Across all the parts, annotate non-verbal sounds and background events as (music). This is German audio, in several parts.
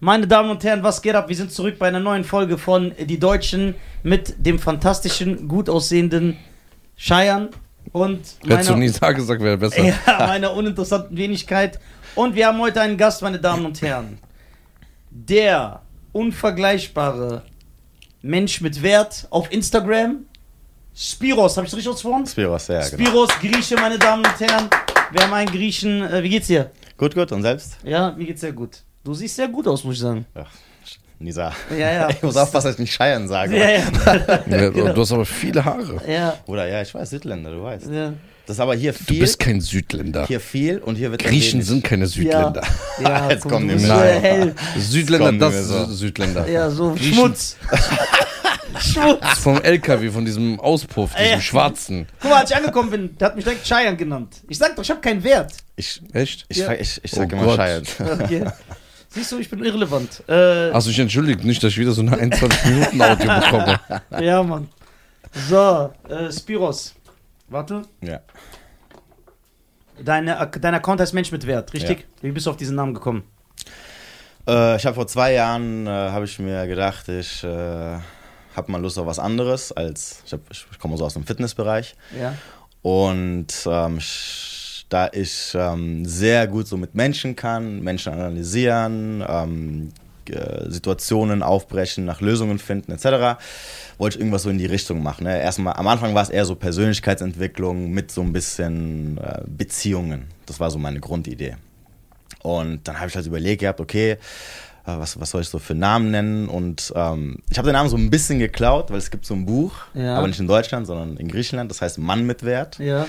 Meine Damen und Herren, was geht ab? Wir sind zurück bei einer neuen Folge von Die Deutschen mit dem fantastischen, gut aussehenden Scheiern und Hättest du meiner, nie sagen gesagt, wäre (laughs) besser. ja, meiner uninteressanten Wenigkeit. Und wir haben heute einen Gast, meine Damen und Herren. Der unvergleichbare Mensch mit Wert auf Instagram. Spiros, habe ich das richtig ausgesprochen? Spiros, ja, genau. Spiros, Grieche, meine Damen und Herren. Wir haben einen Griechen. Äh, wie geht's dir? Gut, gut. Und selbst? Ja, mir geht's sehr gut. Du siehst sehr gut aus, muss ich sagen. Ja, Nisa. Ja, ja. (laughs) Ich muss aufpassen, dass ich nicht scheiern sage. Ja, ja. (laughs) Ja, (laughs) Genau. Du hast aber viele Haare. ja, Oder ja, ich weiß, Südländer, du weißt. ja. Das ist aber hier Du viel. bist kein Südländer. hier viel und hier wird Griechen sind keine Südländer. ja Jetzt kommen du die Nein. hell. Südländer, das so. Südländer. Ja, so Griechen. Schmutz. Schmutz. Vom LKW, von diesem Auspuff, diesem Ja. schwarzen. Guck mal, als ich angekommen bin, der hat mich direkt Cheyenne genannt. Ich sag doch, ich habe keinen Wert. Ich, Echt? ich, Ja. ich, ich Oh sag immer Gott. scheiern. Okay. Siehst du, ich bin irrelevant. Äh, Hast du dich entschuldigt, nicht, dass ich wieder so eine 21-Minuten-Audio bekomme. (laughs) ja, Mann. So, äh, Spiros. Warte. Ja. Deine, dein Account heißt Mensch mit Wert, richtig? Wie bist du auf diesen Namen gekommen? Äh, ich habe vor zwei Jahren, äh, habe ich mir gedacht, ich äh, habe mal Lust auf was anderes als, ich, ich, ich komme so aus dem Fitnessbereich. Ja. Und ähm, sch- da ich ähm, sehr gut so mit Menschen kann, Menschen analysieren, ähm, äh, Situationen aufbrechen, nach Lösungen finden etc., wollte ich irgendwas so in die Richtung machen. Ne? Erstmal, am Anfang war es eher so Persönlichkeitsentwicklung mit so ein bisschen äh, Beziehungen. Das war so meine Grundidee. Und dann habe ich halt überlegt gehabt, okay, äh, was, was soll ich so für Namen nennen? Und ähm, ich habe den Namen so ein bisschen geklaut, weil es gibt so ein Buch, Ja. aber nicht in Deutschland, sondern in Griechenland, das heißt Mann mit Wert. Ja.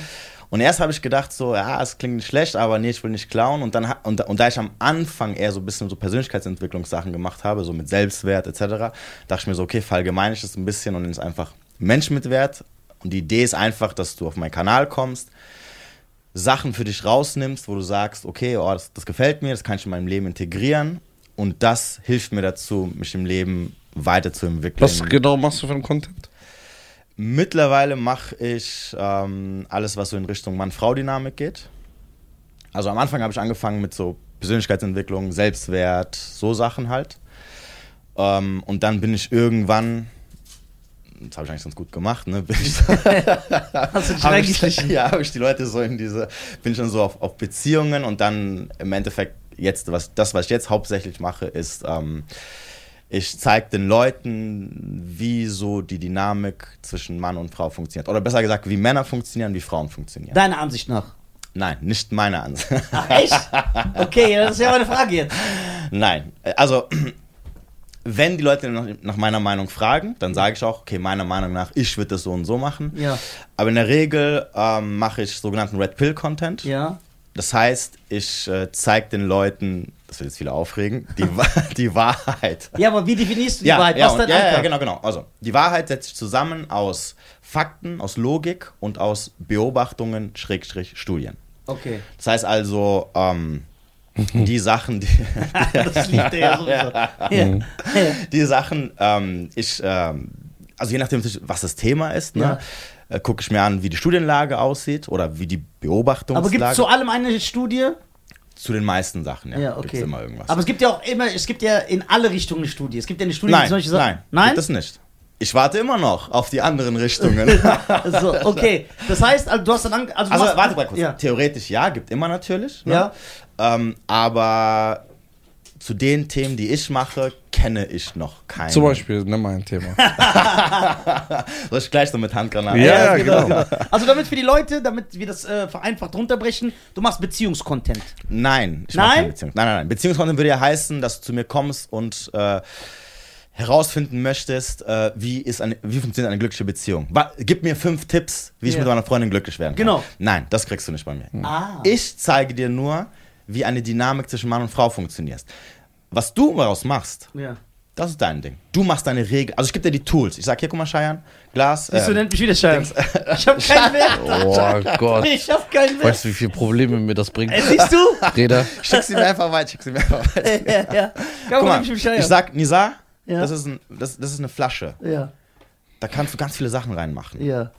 Und erst habe ich gedacht, so, ja, es klingt nicht schlecht, aber nee, ich will nicht klauen. Und, dann, und, und da ich am Anfang eher so ein bisschen so Persönlichkeitsentwicklungssachen gemacht habe, so mit Selbstwert etc., dachte ich mir so, okay, verallgemeine ich das ein bisschen und nenne es einfach Mensch mit Wert. Und die Idee ist einfach, dass du auf meinen Kanal kommst, Sachen für dich rausnimmst, wo du sagst, okay, oh, das, das gefällt mir, das kann ich in meinem Leben integrieren. Und das hilft mir dazu, mich im Leben weiterzuentwickeln. Was genau machst du für einen Content? Mittlerweile mache ich ähm, alles, was so in Richtung Mann-Frau-Dynamik geht. Also am Anfang habe ich angefangen mit so Persönlichkeitsentwicklung, Selbstwert, so Sachen halt. Ähm, und dann bin ich irgendwann, das habe ich eigentlich ganz gut gemacht, ne? (laughs) Bin ich, Hast du dich (laughs) hab ich, ja, habe ich die Leute so in diese, bin ich dann so auf, auf Beziehungen und dann im Endeffekt jetzt, was, das, was ich jetzt hauptsächlich mache, ist, ähm, ich zeige den Leuten, wie so die Dynamik zwischen Mann und Frau funktioniert. Oder besser gesagt, wie Männer funktionieren, wie Frauen funktionieren. Deiner Ansicht nach. Nein, nicht meine Ansicht. Ach, echt? Okay, das ist ja meine Frage jetzt. Nein, also wenn die Leute nach, nach meiner Meinung fragen, dann sage ich auch, okay, meiner Meinung nach, ich würde das so und so machen. Ja. Aber in der Regel ähm, mache ich sogenannten Red Pill Content. Ja. Das heißt, ich äh, zeige den Leuten, das wird jetzt viele aufregen, die, (laughs) die Wahrheit. Ja, aber wie definierst du die Ja, Wahrheit? ja, Was ist und, ja, ja, genau, genau. Also, die Wahrheit setzt sich zusammen aus Fakten, aus Logik und aus Beobachtungen, Schrägstrich, Studien. Okay. Das heißt also, ähm, (laughs) die Sachen, die, (laughs) Das liegt ja sowieso. Ja. die Sachen, ähm, ich, ähm, also je nachdem, was das Thema ist, ne, äh, gucke ich mir an, wie die Studienlage aussieht oder wie die Beobachtungslage. Aber gibt es zu allem eine Studie? Zu den meisten Sachen, ja, Ja, gibt's okay. immer irgendwas. Aber es gibt ja auch immer, es gibt ja in alle Richtungen eine Studie. Es gibt ja eine Studie, die nein, solche nein, Sachen. Nein? gibt es nicht. Ich warte immer noch auf die anderen Richtungen. (laughs) So, okay. Das heißt, also, du hast dann. an- Also, Also machst- warte mal kurz. Ja. Theoretisch ja, gibt immer natürlich. Ne? Ja. Ähm, aber zu den Themen, die ich mache, kenne ich noch keinen. Zum Beispiel, nimm mal ein Thema. (laughs) Soll ich gleich so mit Handgranaten? Ja, genau. Also, damit für die Leute, damit wir das äh, vereinfacht runterbrechen, du machst Beziehungskontent. Nein, ich Nein? mache keine Beziehung. Nein, nein, nein. Beziehungskontent würde ja heißen, dass du zu mir kommst und äh, herausfinden möchtest, äh, wie, ist eine, wie funktioniert eine glückliche Beziehung. Wa gib mir fünf Tipps, wie ich Ja. mit meiner Freundin glücklich werden kann. Genau. Nein, das kriegst du nicht bei mir. Ah. Ich zeige dir nur, wie eine Dynamik zwischen Mann und Frau funktioniert. Was du daraus machst, Ja. das ist dein Ding. Du machst deine Regeln. Also ich gebe dir die Tools. Ich sag, hier, guck mal, Scheiern, Glas. Du, ähm, nennt mich wieder Schein. (laughs) Ich hab keinen Wert. (laughs) Oh Gott. Ich hab keinen Wert. Weißt du, wie viele Probleme mir das bringt? Äh, siehst du? (laughs) Reda, Schick sie mir einfach weiter, schick sie mir einfach weiter. ja, ja. Guck mal, ich, ich sag, Nisa, Ja. das, ist ein, das, das ist eine Flasche. Ja, Da kannst du ganz viele Sachen reinmachen. ja,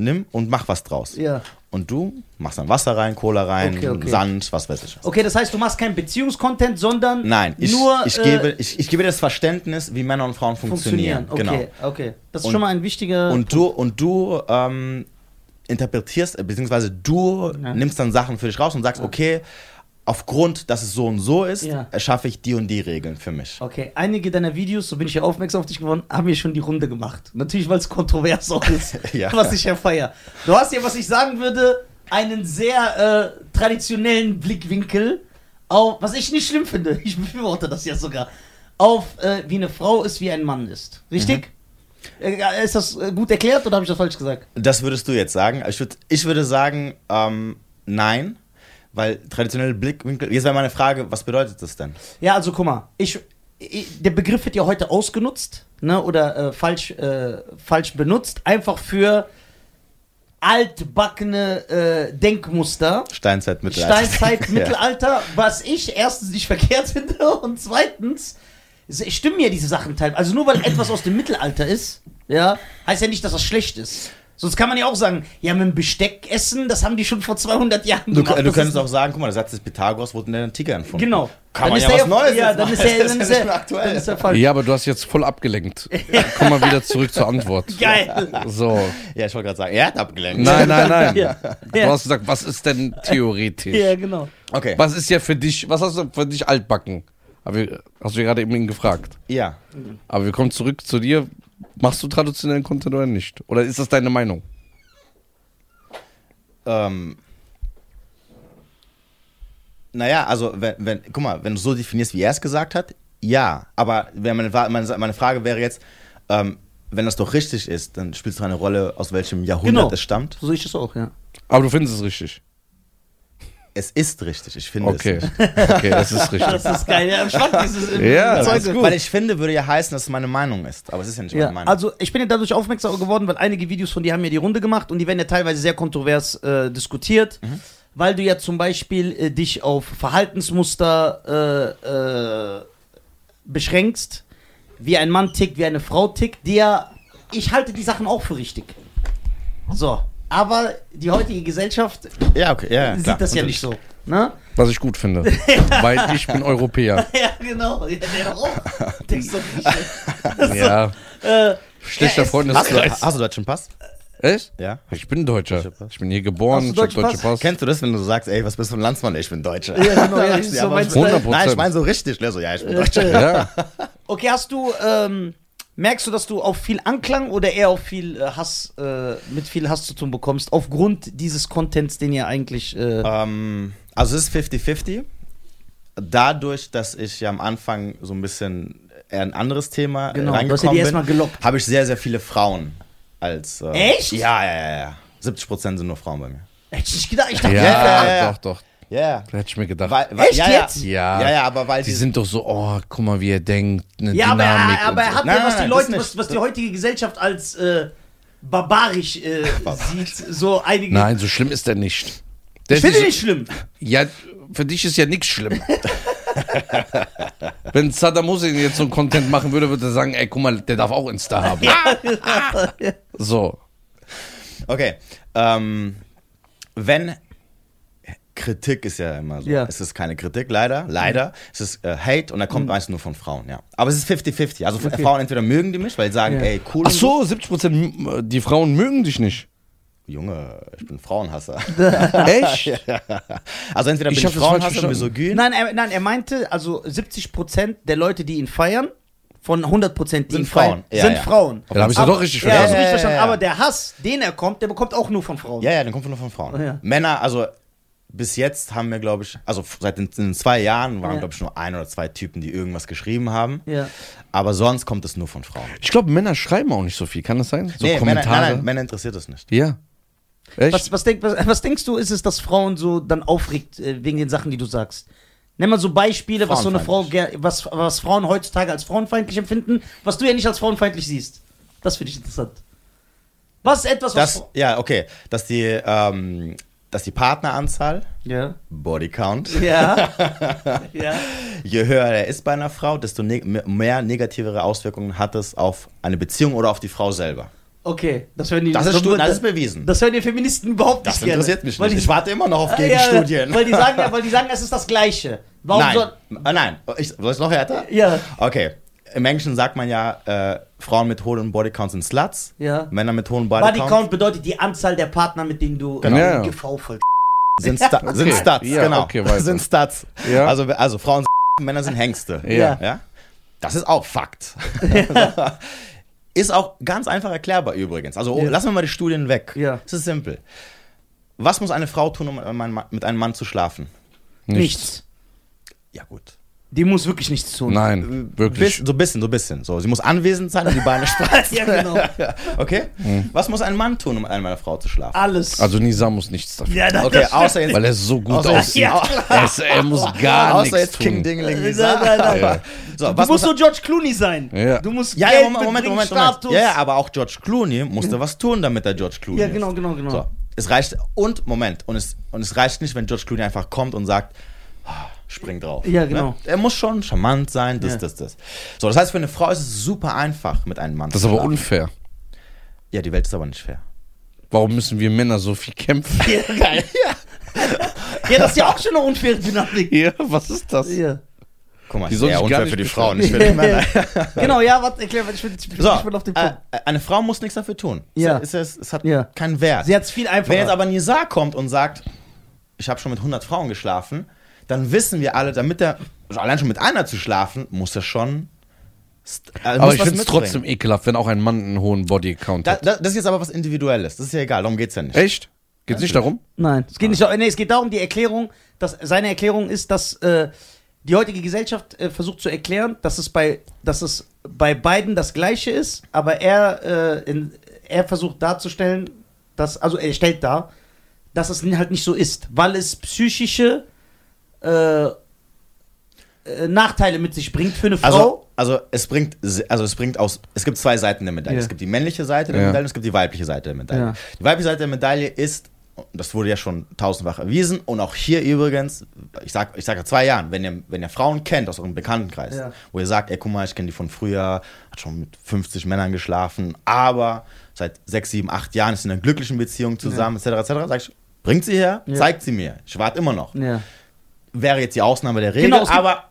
Nimm und mach was draus. ja. Und du machst dann Wasser rein, Cola rein, Okay, okay. Sand, was weiß ich. was. Okay, das heißt, du machst keinen Beziehungscontent, sondern Nein, ich, nur ich, äh, gebe, ich, ich gebe dir das Verständnis, wie Männer und Frauen funktionieren. funktionieren. Okay, Genau. okay. Das ist Und- schon mal ein wichtiger. Und du, und du ähm, interpretierst, äh, beziehungsweise du Ja. nimmst dann Sachen für dich raus und sagst, okay, aufgrund, dass es so und so ist, Ja. erschaffe ich die und die Regeln für mich. Okay, einige deiner Videos, so bin ich ja aufmerksam auf dich geworden, haben mir schon die Runde gemacht. Natürlich, weil es kontrovers auch ist, (laughs) Ja. was ich ja feier. Du hast ja, was ich sagen würde, einen sehr äh, traditionellen Blickwinkel auf, was ich nicht schlimm finde, (laughs) ich befürworte das ja sogar, auf äh, wie eine Frau ist, wie ein Mann ist. Richtig? Äh, ist das äh, gut erklärt oder habe ich das falsch gesagt? Das würdest du jetzt sagen. Ich, würd, ich würde sagen, ähm, nein, weil traditionelle Blickwinkel. Jetzt wäre meine Frage, was bedeutet das denn? Ja, also guck mal, ich, ich, der Begriff wird ja heute ausgenutzt, ne, oder äh, falsch, äh, falsch benutzt, einfach für altbackene äh, Denkmuster. Steinzeit, Mittelalter. Steinzeit, (laughs) Ja. Mittelalter, was ich erstens nicht verkehrt (laughs) finde und zweitens stimmen ja diese Sachen teilweise. Also nur weil etwas aus dem Mittelalter ist, ja, heißt ja nicht, dass das schlecht ist. Sonst kann man ja auch sagen, ja, mit dem Besteck essen, das haben die schon vor 200 Jahren Du, gemacht. du Das könntest auch sagen, guck mal, der Satz des Pythagoras wurde in der Antike erfunden. Genau. Kann man ist ja was Neues Ja, dann ist Das dann ist aktuell. dann ist der falsch. Ja, aber du hast jetzt voll abgelenkt. (laughs) Komm mal wieder zurück zur Antwort. Geil. So. Ja, ich wollte gerade sagen, er hat abgelenkt. Nein, nein, (laughs) nein. Ja. Du hast gesagt, was ist denn theoretisch? Ja, genau. Okay. Was ist ja für dich, was hast du für dich altbacken? Aber hast du gerade eben gefragt. Ja. Aber wir kommen zurück zu dir. Machst du traditionellen Content oder nicht? Oder ist das deine Meinung? Ähm, naja, also, wenn, wenn, guck mal, wenn du so definierst, wie er es gesagt hat, ja. Aber wenn meine, meine, meine Frage wäre jetzt, ähm, wenn das doch richtig ist, dann spielt es doch eine Rolle, aus welchem Jahrhundert Genau. es stammt. So sehe ich das auch, ja. Aber du findest es richtig. Es ist richtig, ich finde Okay. es nicht. Okay, das ist richtig. Das ist geil. Ja, spannend, dieses Ja, das ist gut. Weil ich finde, würde ja heißen, dass es meine Meinung ist. Aber es ist ja nicht Ja, meine Meinung. also ich bin ja dadurch aufmerksam geworden, weil einige Videos von dir haben ja die Runde gemacht und die werden ja teilweise sehr kontrovers äh, diskutiert, Mhm. weil du ja zum Beispiel äh, dich auf Verhaltensmuster äh, äh, beschränkst, wie ein Mann tickt, wie eine Frau tickt, die ja, ich halte die Sachen auch für richtig. So, aber die heutige Gesellschaft ja, okay, ja, ja, sieht klar. das ja nicht so. Ne? Was ich gut finde. (laughs) Weil ich bin Europäer. (laughs) Ja, genau. Ja, der auch. (laughs) Der ist doch nicht Ja. äh, Schlechter Ja, es- Freund Hast du, ist. hast du deutschen Pass? Echt? Ja. Ich bin Deutscher. Ich bin hier geboren, Hast ich hab deutsche Pass? Kennst du das, wenn du sagst, ey, was bist du für ein Landsmann? Ey, Ich bin Deutscher. Ja, genau, ja, so Style. 100%. Nein, ich meine so richtig. Der so, ja, ich bin Deutscher. Ja. Okay, hast du, ähm, merkst du, dass du auf viel Anklang oder eher auf viel äh, Hass, äh, mit viel Hass zu tun bekommst, aufgrund dieses Contents, den ihr eigentlich, äh, Ähm, also es ist 50-50. Dadurch, dass ich ja am Anfang so ein bisschen eher ein anderes Thema Genau, genau, ja reingekommen erstmal bin, habe ich sehr, sehr viele Frauen als... Äh, Echt? Ja, ja, ja, ja. 70% sind nur Frauen bei mir. hätte ich nicht gedacht, ich dachte, Ja, Ja, ja, ja. doch, doch. Ja, yeah. Hätte ich mir gedacht. Weil, weil, Echt ja, jetzt? Ja. Ja, ja, aber weil Die die... sind doch so, oh, guck mal, wie er denkt, eine ja, aber, Dynamik. er- aber er hat ja, was die das Leute, nicht. was, was die heutige Gesellschaft als äh, barbarisch äh, (laughs) sieht, so einige. so. Nein, so schlimm ist er nicht. Der ich finde ist- nicht schlimm. Ja, für dich ist ja nichts schlimm. (laughs) Wenn Saddam Hussein jetzt so einen Content machen würde, würde er sagen, ey, guck mal, der darf auch Insta haben. So. Okay. Ähm, wenn Kritik ist ja immer so. Ja. Es ist keine Kritik, leider. Leider. Es ist äh, Hate und er kommt meist nur von Frauen, ja. Aber es ist 50-50. Also Okay. Frauen entweder mögen die mich, weil sie sagen, Ja. ey, cool. Ach so, 70% die Frauen mögen dich nicht. Junge, ich bin Frauenhasser. (laughs) Echt? (laughs) Also entweder bin Ich ich, das Frauenhasser, verstanden. misogyn. Nein, er, nein, er meinte, also 70% der Leute, die ihn feiern, von 100% die Sind ihn Frauen. Ja, sind ja. Frauen. Ja, da hab ich's ja Aber- doch richtig verstanden. Ja, ja, ja. Aber der Hass, den er kommt, der bekommt auch nur von Frauen. Ja, ja, dann kommt nur von Frauen. Männer, also bis jetzt haben wir, glaube ich, also seit den, den zwei Jahren waren, Ja. glaube ich, nur ein oder zwei Typen, die irgendwas geschrieben haben. Ja. Aber sonst kommt es nur von Frauen. Ich glaube, Männer schreiben auch nicht so viel. Kann das sein? So nee, Männer, Kommentare. nein, nein, Männer interessiert das nicht. Ja. Echt? Was, was, denk, was, was denkst du, ist es, dass Frauen so dann aufregt äh, wegen den Sachen, die du sagst? Nenn mal so Beispiele, was so eine Frau, ger- was, was Frauen heutzutage als frauenfeindlich empfinden, was du ja nicht als frauenfeindlich siehst. Das finde ich interessant. Was ist etwas, was. Das, ja, okay. Dass die, ähm, dass die Partneranzahl, ja. Bodycount, Ja. (laughs) ja. je höher er ist bei einer Frau, desto ne mehr negativere Auswirkungen hat es auf eine Beziehung oder auf die Frau selber. Okay, das hören die. Das ist, das ist bewiesen. Das hören die Feministen überhaupt nicht Das gerne. interessiert mich Weil nicht. die- Ich warte immer noch auf Ah, ja, Gegenstudien. Weil die sagen, (laughs) weil die sagen, es ist das Gleiche. Warum nein, soll. äh, nein. Ich, soll ich noch härter? Ja. Okay. Im Englischen sagt man ja, äh, Frauen mit hohen Bodycounts sind Sluts. Ja. Männer mit hohen Bodycounts Bodycount bedeutet die Anzahl der Partner, mit denen du Genau. Ja. GV voll. (laughs) sind, Sta sind Stuts. Ja, genau. okay, sind Stuts. Ja. Also, also Frauen sind (laughs) Männer sind Hengste. Ja. ja. Das ist auch Fakt. (laughs) ist auch ganz einfach erklärbar übrigens. Also oh, Ja. lassen wir mal die Studien weg. Ja. Es ist simpel. Was muss eine Frau tun, um mit einem Mann- mit einem Mann zu schlafen? Nichts. Ja gut. Die muss wirklich nichts tun. Nein, wirklich. Biss, so ein bisschen, so ein bisschen. So, sie muss anwesend sein und die Beine (laughs) spreizen. ja, genau. (laughs) Okay? Was muss ein Mann tun, um mit einer Frau zu schlafen? Alles. Also Nisa muss nichts dafür. ja, das, Okay, das außer jetzt, Weil er so gut außer aussieht. Ja, Er, er muss gar außer nichts jetzt King tun. Dingeling Nein, nein, nein. Ja. So, Du was musst muss so George Clooney sein. Ja. Du musst Ja, Geld ja, Moment, Moment, Moment, Moment. Status. Ja, ja, aber auch George Clooney musste was tun, damit er George Clooney Ja, ist. genau, genau, genau. So, es reicht, und Moment, und es, und es reicht nicht, wenn George Clooney einfach kommt und sagt, "Ah, spring drauf. Ja, genau. Ne? Er muss schon charmant sein, das, Ja. das, das. So, das heißt, für eine Frau ist es super einfach, mit einem Mann Das ist zu aber schlafen. unfair. Ja, die Welt ist aber nicht fair. Warum müssen wir Männer so viel kämpfen? Ja, (laughs) geil. Ja, das ist ja auch schon eine unfaire Dynamik. Ja, was ist das? Ja. Guck mal, Die sich gar unfair für die. Frauen, nicht für (laughs) die Männer. genau, ja, warte, erklär, ich bin, ich bin, So, auf dem äh, Punkt. eine Frau muss nichts dafür tun. Ja. Es, es, es hat Ja. keinen Wert. Sie hat es viel einfacher. Wenn jetzt aber Nizar kommt und sagt, ich habe schon mit 100 Frauen geschlafen, dann wissen wir alle, damit er, also allein schon mit einer zu schlafen, muss er schon. äh, Aber ich finde es trotzdem ekelhaft, wenn auch ein Mann einen hohen Bodycount Da, hat. da, das ist jetzt aber was Individuelles. Das ist ja egal, darum geht's ja nicht. Echt? Geht's nicht darum? Nein, es geht nicht darum, nee, es geht darum, die Erklärung, dass seine Erklärung ist, dass äh, die heutige Gesellschaft äh, versucht zu erklären, dass es bei, dass es bei beiden das Gleiche ist, aber er, äh, in, er versucht darzustellen, dass, also er stellt dar, dass es halt nicht so ist, weil es psychische äh, äh, Nachteile mit sich bringt für eine Frau. Also, also es bringt, also es bringt aus, es gibt zwei Seiten der Medaille. Ja. Es gibt die männliche Seite der Ja. Medaille und es gibt die weibliche Seite der Medaille. Ja. Die weibliche Seite der Medaille ist, das wurde ja schon tausendfach erwiesen und auch hier übrigens, ich sag, ich sag ja zwei Jahren, wenn ihr, wenn ihr Frauen kennt aus eurem Bekanntenkreis, Ja. wo ihr sagt, ey, guck mal, ich kenne die von früher, hat schon mit 50 Männern geschlafen, aber seit sechs, sieben, acht Jahren ist in einer glücklichen Beziehung zusammen, etc., etc., sag ich, bringt sie her, Ja. zeigt sie mir. Ich warte immer noch. Wäre jetzt die Ausnahme der Regel, Genau, aber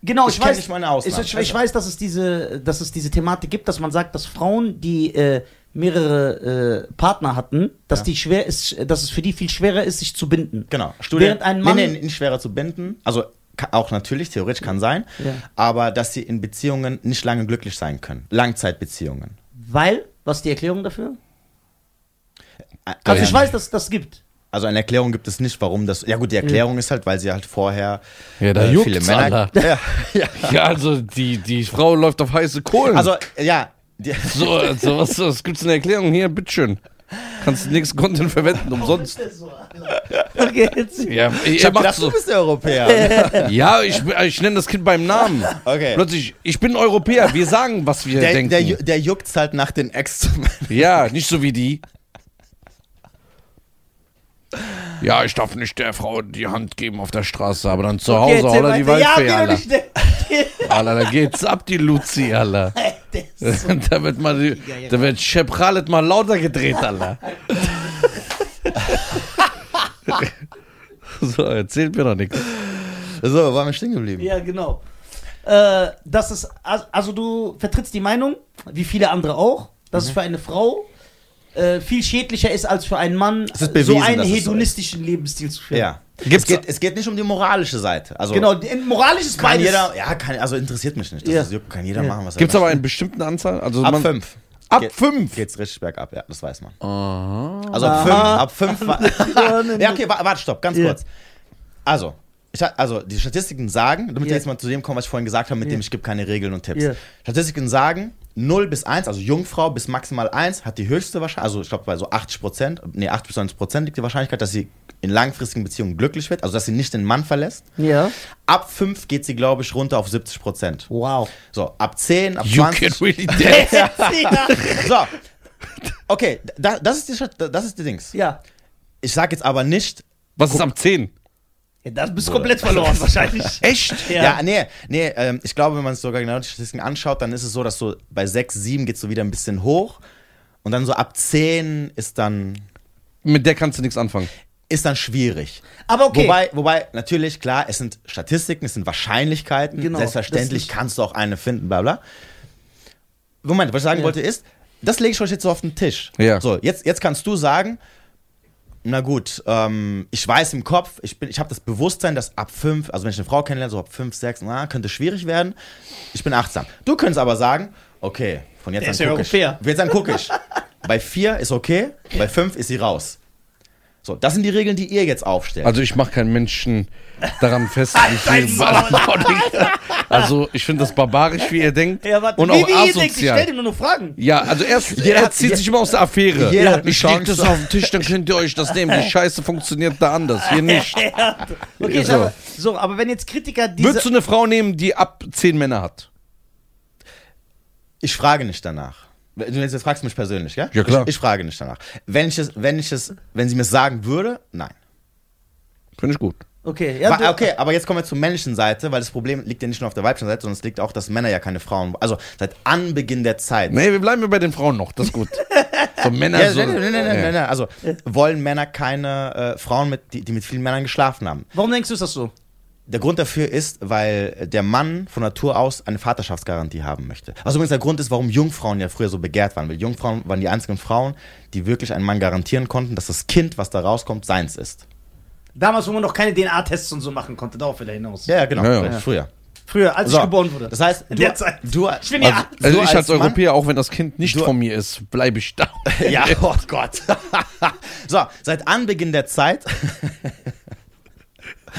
Genau, Ich ich, weiß. Ich, ich, ich weiß, dass es diese, dass es diese Thematik gibt, dass man sagt, dass Frauen, die äh, mehrere äh, Partner hatten, dass Ja. die schwer ist, dass es für die viel schwerer ist, sich zu binden. Genau. Studien, Während ein Mann- nee, nee, nicht schwerer zu binden. Also auch natürlich, theoretisch kann sein. Ja. Aber dass sie in Beziehungen nicht lange glücklich sein können. Langzeitbeziehungen. Weil, was ist die Erklärung dafür? Ä- Also äh, ich weiß, dass es das gibt. Also eine Erklärung gibt es nicht, warum das. Ja gut, die Erklärung ist halt, weil sie halt vorher Ja, da äh, viele Männer. (laughs) Ja, ja. Ja, also die, die Frau läuft auf heiße Kohlen. Also ja. Die, so, also was, was gibt's eine Erklärung? Hier, bitteschön. Kannst den nächsten Content verwenden, umsonst. Okay, jetzt. Ja, ich hab gedacht, so. du bist der Europäer. Ja, ich, ich nenne das Kind beim Namen. Okay. Plötzlich, ich bin Europäer, wir sagen, was wir Der, denken. der, der juckt's halt nach den Ex. ja, nicht so wie die. Ja, ich darf nicht der Frau die Hand geben auf der Straße, aber dann zu Okay, Hause, oder die. Ja, Waldfee, geh doch Alter. Alter, da geht's ab, die Luzi, Alter. (laughs) So- (laughs) da wird mal, die, da wird Shep Khaled mal lauter gedreht, Alter. (laughs) so, erzählt mir doch nichts. So, waren wir stehen geblieben. Ja, genau. Äh, das ist, also also du vertrittst die Meinung, wie viele andere auch, dass Mhm. es für eine Frau äh, viel schädlicher ist, als für einen Mann Es bewiesen, so einen es so hedonistischen Lebensstil zu führen. Ja. Es, geht, es geht nicht um die moralische Seite. Also Genau, die- moralisch ist kann beides. jeder, ja, kann, also interessiert mich nicht. Das Ja. ist, kann jeder Ja. machen, was er Gibt's aber möchte. eine bestimmte Anzahl? Also Ab man- fünf. Ab Geht- fünf? Geht's richtig bergab, ja, das weiß man. Aha. Also ab fünf, ab fünf war, (laughs) (laughs) Ja, okay, wa- warte, stopp, ganz Ja. kurz. Also, ich, also, die Statistiken sagen, damit Ja. wir jetzt mal zu dem kommen, was ich vorhin gesagt habe, mit Ja. dem ich gebe keine Regeln und Tipps. Ja. Statistiken sagen, 0 bis 1, also Jungfrau bis maximal 1, hat die höchste Wahrscheinlichkeit, also ich glaube bei so 80 Prozent, nee, 80 bis 90 Prozent liegt die Wahrscheinlichkeit, dass sie in langfristigen Beziehungen glücklich wird, also dass sie nicht den Mann verlässt. Ja. Ab 5 geht sie, glaube ich, runter auf 70 Prozent. Wow. So, ab 10, ab You 20. can really (laughs) dance. So. Okay, da, das, ist die, das ist die Dings. ja. Ich sage jetzt aber nicht, Was ist ab 10? Ja, Das bist du komplett verloren, (laughs) wahrscheinlich. Echt? Ja. Ja, nee, nee, ähm, ich glaube, wenn man es sogar genau die Statistiken anschaut, dann ist es so, dass so bei 6, 7 geht es so wieder ein bisschen hoch. Und dann so ab 10 ist dann, Mit der kannst du nichts anfangen. ist dann schwierig. Aber okay. Wobei, wobei, natürlich, klar, es sind Statistiken, es sind Wahrscheinlichkeiten. Genau, Selbstverständlich kannst du auch eine finden, bla bla. Moment, was ich sagen Ja. wollte ist, das lege ich euch jetzt so auf den Tisch. Ja. So, jetzt, jetzt kannst du sagen, na gut, ähm, ich weiß im Kopf, ich, bin- ich habe das Bewusstsein, dass ab fünf, also wenn ich eine Frau kennenlerne, so ab fünf, sechs, na, könnte schwierig werden. Ich bin achtsam. Du könntest aber sagen, okay, von jetzt Der an gucke ich. fair. Jetzt an gucke ich. Bei vier ist okay, bei fünf ist sie raus. So, das sind die Regeln, die ihr jetzt aufstellt. Also ich mache keinen Menschen daran fest, wie viel Also ich finde das barbarisch, wie ihr denkt. Ja, warte, und wie, auch wie ihr denkt, ich stell asozial. dir nur noch Fragen. Ja, also erst, Jeder er (laughs) zieht sich immer aus der Affäre. Jeder hat ich leg das auf den Tisch, dann könnt ihr euch das nehmen. Die Scheiße funktioniert da anders, hier (laughs) nicht. Okay, So. aber, so, aber wenn jetzt Kritiker diese... Würdest du eine Frau nehmen, die ab zehn Männer hat? Ich frage nicht danach. Du jetzt fragst du mich persönlich, ja? Ja, klar. Ich, ich frage nicht danach. Wenn ich es, wenn ich es, wenn sie mir sagen würde, nein. Finde ich gut. okay, ja, okay, aber jetzt kommen wir zur männlichen Seite, weil das Problem liegt ja nicht nur auf der weiblichen Seite, sondern es liegt auch, dass Männer ja keine Frauen, also seit Anbeginn der Zeit. Nee, wir bleiben bei den Frauen noch, das ist gut. (laughs) So Männer Ja, so. nein, nein, nein, nein, Ja. nein, nein. Also wollen Männer keine äh, Frauen, mit, die, die mit vielen Männern geschlafen haben. Warum denkst du, ist das so? Der Grund dafür ist, weil der Mann von Natur aus eine Vaterschaftsgarantie haben möchte. Was übrigens der Grund ist, warum Jungfrauen ja früher so begehrt waren. Weil Jungfrauen waren die einzigen Frauen, die wirklich einem Mann garantieren konnten, dass das Kind, was da rauskommt, seins ist. Damals, wo man noch keine DNA-Tests und so machen konnte, darauf wieder hinaus. Ja, ja, genau. Ja, ja. Früher. Früher, als So, ich geboren wurde. Das heißt, In du, der Zeit. du, Ich bin also, ja... Also du ich als Mann- Europäer, auch wenn das Kind nicht Du- von mir ist, bleibe ich da. (laughs) Ja, oh Gott. (laughs) so, seit Anbeginn der Zeit. (laughs)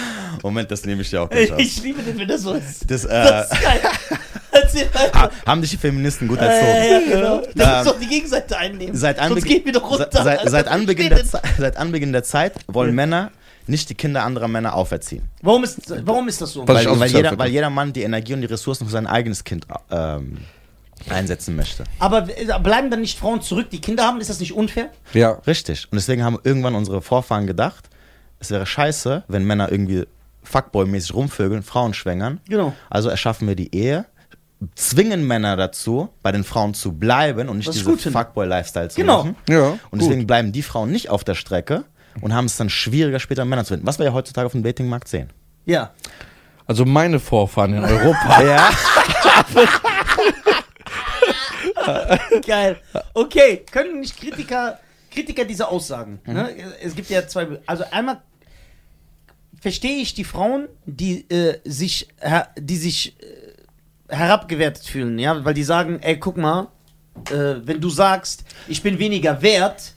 (laughs) Moment, das nehme ich dir auch gleich auf. Ich (laughs) liebe den, wenn das so ist. Das, Das äh, (laughs) ist geil. Ha- haben dich die Feministen gut erzogen. Äh, ja, genau. Das Ähm, ist doch die Gegenseite einnehmen. Seit, Sonst Anbeginn, gehen wir doch runter. se- seit, seit, Anbeginn der seit Anbeginn der Zeit wollen Männer nicht die Kinder anderer Männer auferziehen. Warum ist, warum ist das so? Weil, asozial weil, jeder, weil jeder Mann die Energie und die Ressourcen für sein eigenes Kind ähm, einsetzen möchte. Aber äh, bleiben dann nicht Frauen zurück, die Kinder haben? Ist das nicht unfair? Ja. Richtig. Und deswegen haben irgendwann unsere Vorfahren gedacht, es wäre scheiße, wenn Männer irgendwie Fuckboy-mäßig rumvögeln, Frauen schwängern. Genau. Also erschaffen wir die Ehe, zwingen Männer dazu, bei den Frauen zu bleiben und nicht Was ich diese gut finde. Fuckboy-Lifestyle zu Genau. machen. Ja. Und deswegen bleiben die Frauen nicht auf der Strecke und haben es dann schwieriger, später Männer zu finden. Was wir ja heutzutage auf dem Datingmarkt sehen. Ja. Also meine Vorfahren in Europa. (laughs) Ja. (laughs) Geil. Okay, können nicht Kritiker, Kritiker diese Aussagen? Mhm. Ne? Es gibt ja zwei. Also einmal verstehe ich die Frauen, die äh, sich, die sich äh, herabgewertet fühlen, ja, weil die sagen, ey, guck mal, äh, wenn du sagst, ich bin weniger wert,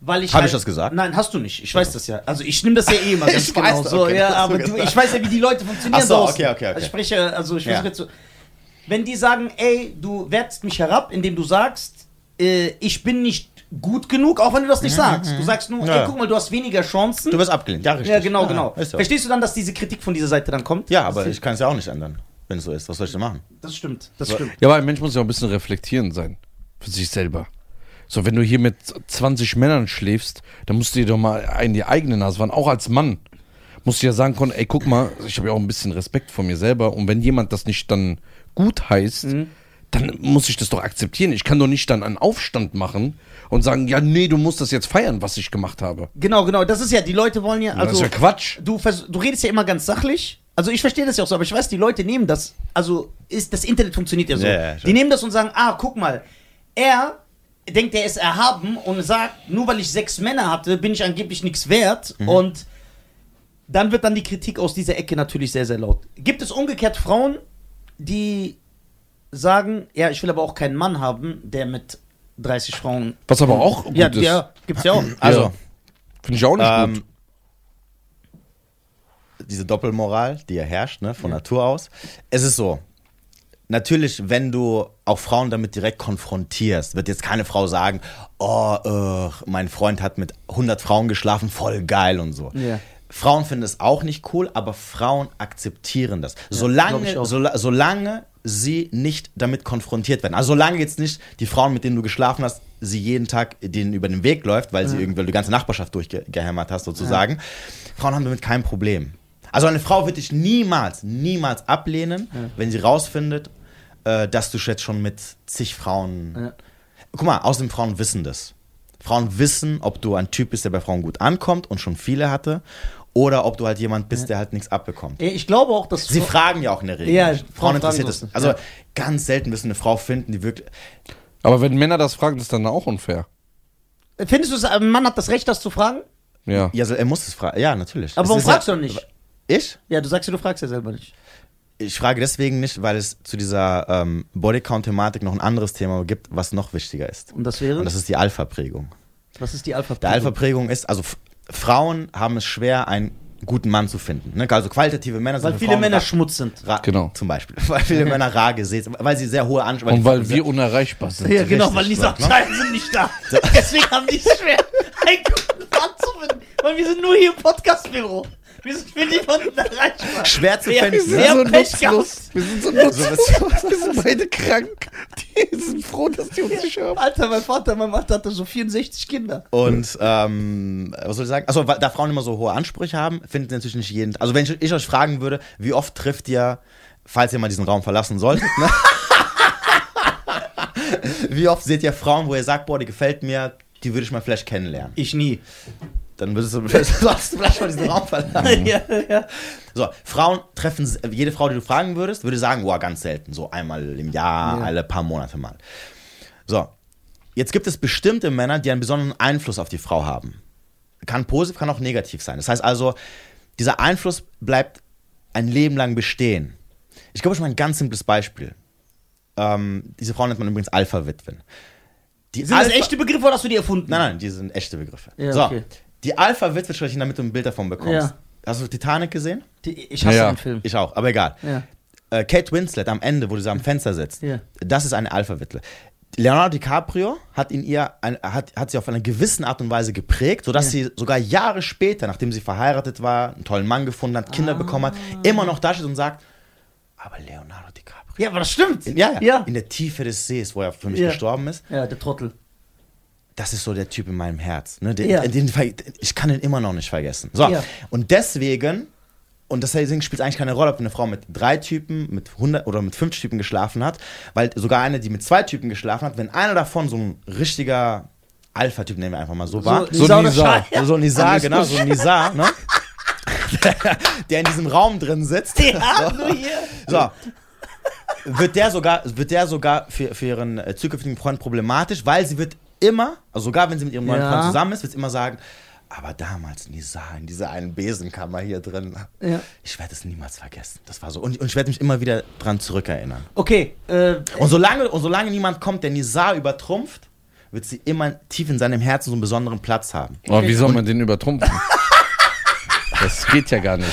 weil ich Hab halt, ich das gesagt? Nein, hast du nicht. Ich weiß das ja. Also ich nehme das ja eh immer (laughs) ganz Ich genau. weiß so, okay, ja, aber du, ich weiß ja, wie die Leute funktionieren. Ach so, okay, okay, okay. Also ich spreche, also ich Ja. versuche jetzt so. Wenn die sagen, ey, du wertest mich herab, indem du sagst, äh, ich bin nicht gut genug, auch wenn du das nicht sagst. Du sagst nur, Mhm, Ja. ey, guck mal, du hast weniger Chancen. Du wirst abgelehnt. Ja, richtig. ja, genau, genau. Ist so. Verstehst du dann, dass diese Kritik von dieser Seite dann kommt? Ja, aber ich kann es ja auch nicht ändern, wenn es so ist. Was soll ich denn machen? Das stimmt, das stimmt. Ja, aber ein Mensch muss ja auch ein bisschen reflektierend sein. Für sich selber. So, wenn du hier mit 20 Männern schläfst, dann musst du dir doch mal in die eigene Nase fahren. Auch als Mann musst du ja sagen können, ey, guck mal, ich habe ja auch ein bisschen Respekt vor mir selber. Und wenn jemand das nicht dann gut heißt, Mhm. dann muss ich das doch akzeptieren. Ich kann doch nicht dann einen Aufstand machen und sagen, ja, nee, du musst das jetzt feiern, was ich gemacht habe. Genau, genau. Das ist ja, die Leute wollen ja, das also. ist ja Quatsch. du, du redest ja immer ganz sachlich. Also ich verstehe das ja auch so, aber ich weiß, die Leute nehmen das. Also ist das Internet funktioniert ja so. Ja, ja, die nehmen das und sagen, ah, guck mal, er denkt, er ist erhaben und sagt, nur weil ich sechs Männer hatte, bin ich angeblich nichts wert. Mhm. Und dann wird dann die Kritik aus dieser Ecke natürlich sehr, sehr laut. Gibt es umgekehrt Frauen, die sagen, ja, ich will aber auch keinen Mann haben, der mit 30 Frauen. Was aber auch gut Ja, ist. ja, gibt's ja auch. Also, Ja. Finde ich auch nicht ähm, gut. diese Doppelmoral, die ja herrscht, ne, von Natur aus. Es ist so, natürlich, wenn du auch Frauen damit direkt konfrontierst, wird jetzt keine Frau sagen, oh, äh, mein Freund hat mit 100 Frauen geschlafen, voll geil und so. Ja. Frauen finden es auch nicht cool, aber Frauen akzeptieren das. solange, auch. sola- solange sie nicht damit konfrontiert werden. Also solange jetzt nicht die Frauen, mit denen du geschlafen hast, sie jeden Tag denen über den Weg läuft, weil sie irgendwie die ganze Nachbarschaft durchgehämmert hast, sozusagen. Frauen haben damit kein Problem. Also eine Frau wird dich niemals, niemals ablehnen, wenn sie rausfindet, äh, dass du jetzt schon mit zig Frauen. Ja. Guck mal, außerdem Frauen wissen das. Frauen wissen, ob du ein Typ bist, der bei Frauen gut ankommt und schon viele hatte, oder ob du halt jemand bist, der halt nichts abbekommt. Ich glaube auch, dass. Sie fragen ja auch in der Regel. Ja. Frauen Frauen interessiert so. Also Ja. ganz selten wirst du eine Frau finden, die wirklich. Aber wenn Männer das fragen, ist dann auch unfair. Findest du, es- ein Mann hat das Recht, das zu fragen? Ja. Ja, also er muss es fragen. Ja, natürlich. Aber Es warum ist ja- fragst du nicht? Ich? Ja, du sagst ja, du fragst ja selber nicht. Ich frage deswegen nicht, weil es zu dieser ähm, Bodycount-Thematik noch ein anderes Thema gibt, was noch wichtiger ist. Und das wäre? Und das ist die Alpha-Prägung. was ist die alpha Der Alpha-Prägung ist, also Frauen haben es schwer, einen guten Mann zu finden. Ne? Also qualitative Männer sind Weil viele Frauen Männer Schmutz sind. ra Genau. Zum Beispiel. (laughs) Weil viele Männer rar gesät sind, weil sie sehr hohe Ansprüche Und weil wir unerreichbar sind. Ja, genau, richtig, weil die ne? Samteilen sind nicht (laughs) da. Deswegen haben die es schwer, einen guten Mann zu finden. Weil wir sind nur hier im Podcast-Büro. Wir sind für niemanden erreichbar. Schwer zu Wir finden, haben ne? sehr so nutzlos. Wir sind so nutzlos. (laughs) Wir sind beide krank. Die sind froh, dass die uns nicht haben. Alter, mein Vater, mein Vater hatte so 64 Kinder. Und ähm, was soll ich sagen? Achso, weil da Frauen immer so hohe Ansprüche haben, findet natürlich nicht jeden. Also wenn ich, ich euch fragen würde, wie oft trifft ihr, falls ihr mal diesen Raum verlassen solltet, ne? (laughs) wie oft seht ihr Frauen, wo ihr sagt, boah, die gefällt mir, die würde ich mal vielleicht kennenlernen. Ich nie. Dann würdest du, (laughs) solltest du vielleicht mal diesen Raum verlassen. (laughs) ja, ja. So, Frauen treffen, jede Frau, die du fragen würdest, würde sagen, boah, ganz selten, so einmal im Jahr, Ja. alle paar Monate mal. So, jetzt gibt es bestimmte Männer, die einen besonderen Einfluss auf die Frau haben. Kann positiv, kann auch negativ sein. Das heißt also, dieser Einfluss bleibt ein Leben lang bestehen. Ich glaube, ich mal ein ganz simples Beispiel. Ähm, diese Frauen nennt man übrigens Alpha-Witwen. Sind das Alpha- echte Begriffe oder hast du die erfunden? Nein, nein, die sind echte Begriffe. Ja, so, okay. Die Alpha-Witwe sprechen, damit du ein Bild davon bekommst. Ja. Hast du Titanic gesehen? Die, ich hasse Ja. den Film. Ich auch, aber egal. Ja. Äh, Kate Winslet am Ende, wo sie am Fenster sitzt, Ja. das ist eine Alpha-Witwe. Leonardo DiCaprio hat in ihr ein, hat, hat sie auf eine gewisse Art und Weise geprägt, sodass Ja. sie sogar Jahre später, nachdem sie verheiratet war, einen tollen Mann gefunden hat, Kinder Ah. bekommen hat, immer noch da steht und sagt, aber Leonardo DiCaprio. Ja, aber das stimmt. Ja, ja, Ja, In der Tiefe des Sees, wo er für mich Ja. gestorben ist, ja der Trottel. Das ist so der Typ in meinem Herz. Ne? Den, Ja. den, ich kann ihn immer noch nicht vergessen. So, Ja. und deswegen, und deswegen spielt es eigentlich keine Rolle, ob eine Frau mit drei Typen, mit 100 oder mit fünf Typen geschlafen hat, weil sogar eine, die mit zwei Typen geschlafen hat, wenn einer davon so ein richtiger Alpha-Typ, nennen wir einfach mal so, war, So Nisa (laughs) oder Nisa. Shai? so Alles genau, so ein Nizar, ne? (laughs) der in diesem Raum drin sitzt. Ja, (laughs) nur hier. So. Wird der sogar, wird der sogar für, für ihren äh, zukünftigen Freund problematisch, weil sie wird immer, also sogar wenn sie mit ihrem neuen Ja. Freund zusammen ist, wird sie immer sagen, aber damals Nisa in dieser einen Besenkammer hier drin, Ja. ich werde es niemals vergessen. Das war so. Und, und ich werde mich immer wieder dran zurückerinnern. Okay, äh, Und solange, und solange niemand kommt, der Nisa übertrumpft, wird sie immer tief in seinem Herzen so einen besonderen Platz haben. Aber wie soll man den übertrumpfen? (laughs) Das geht ja gar nicht.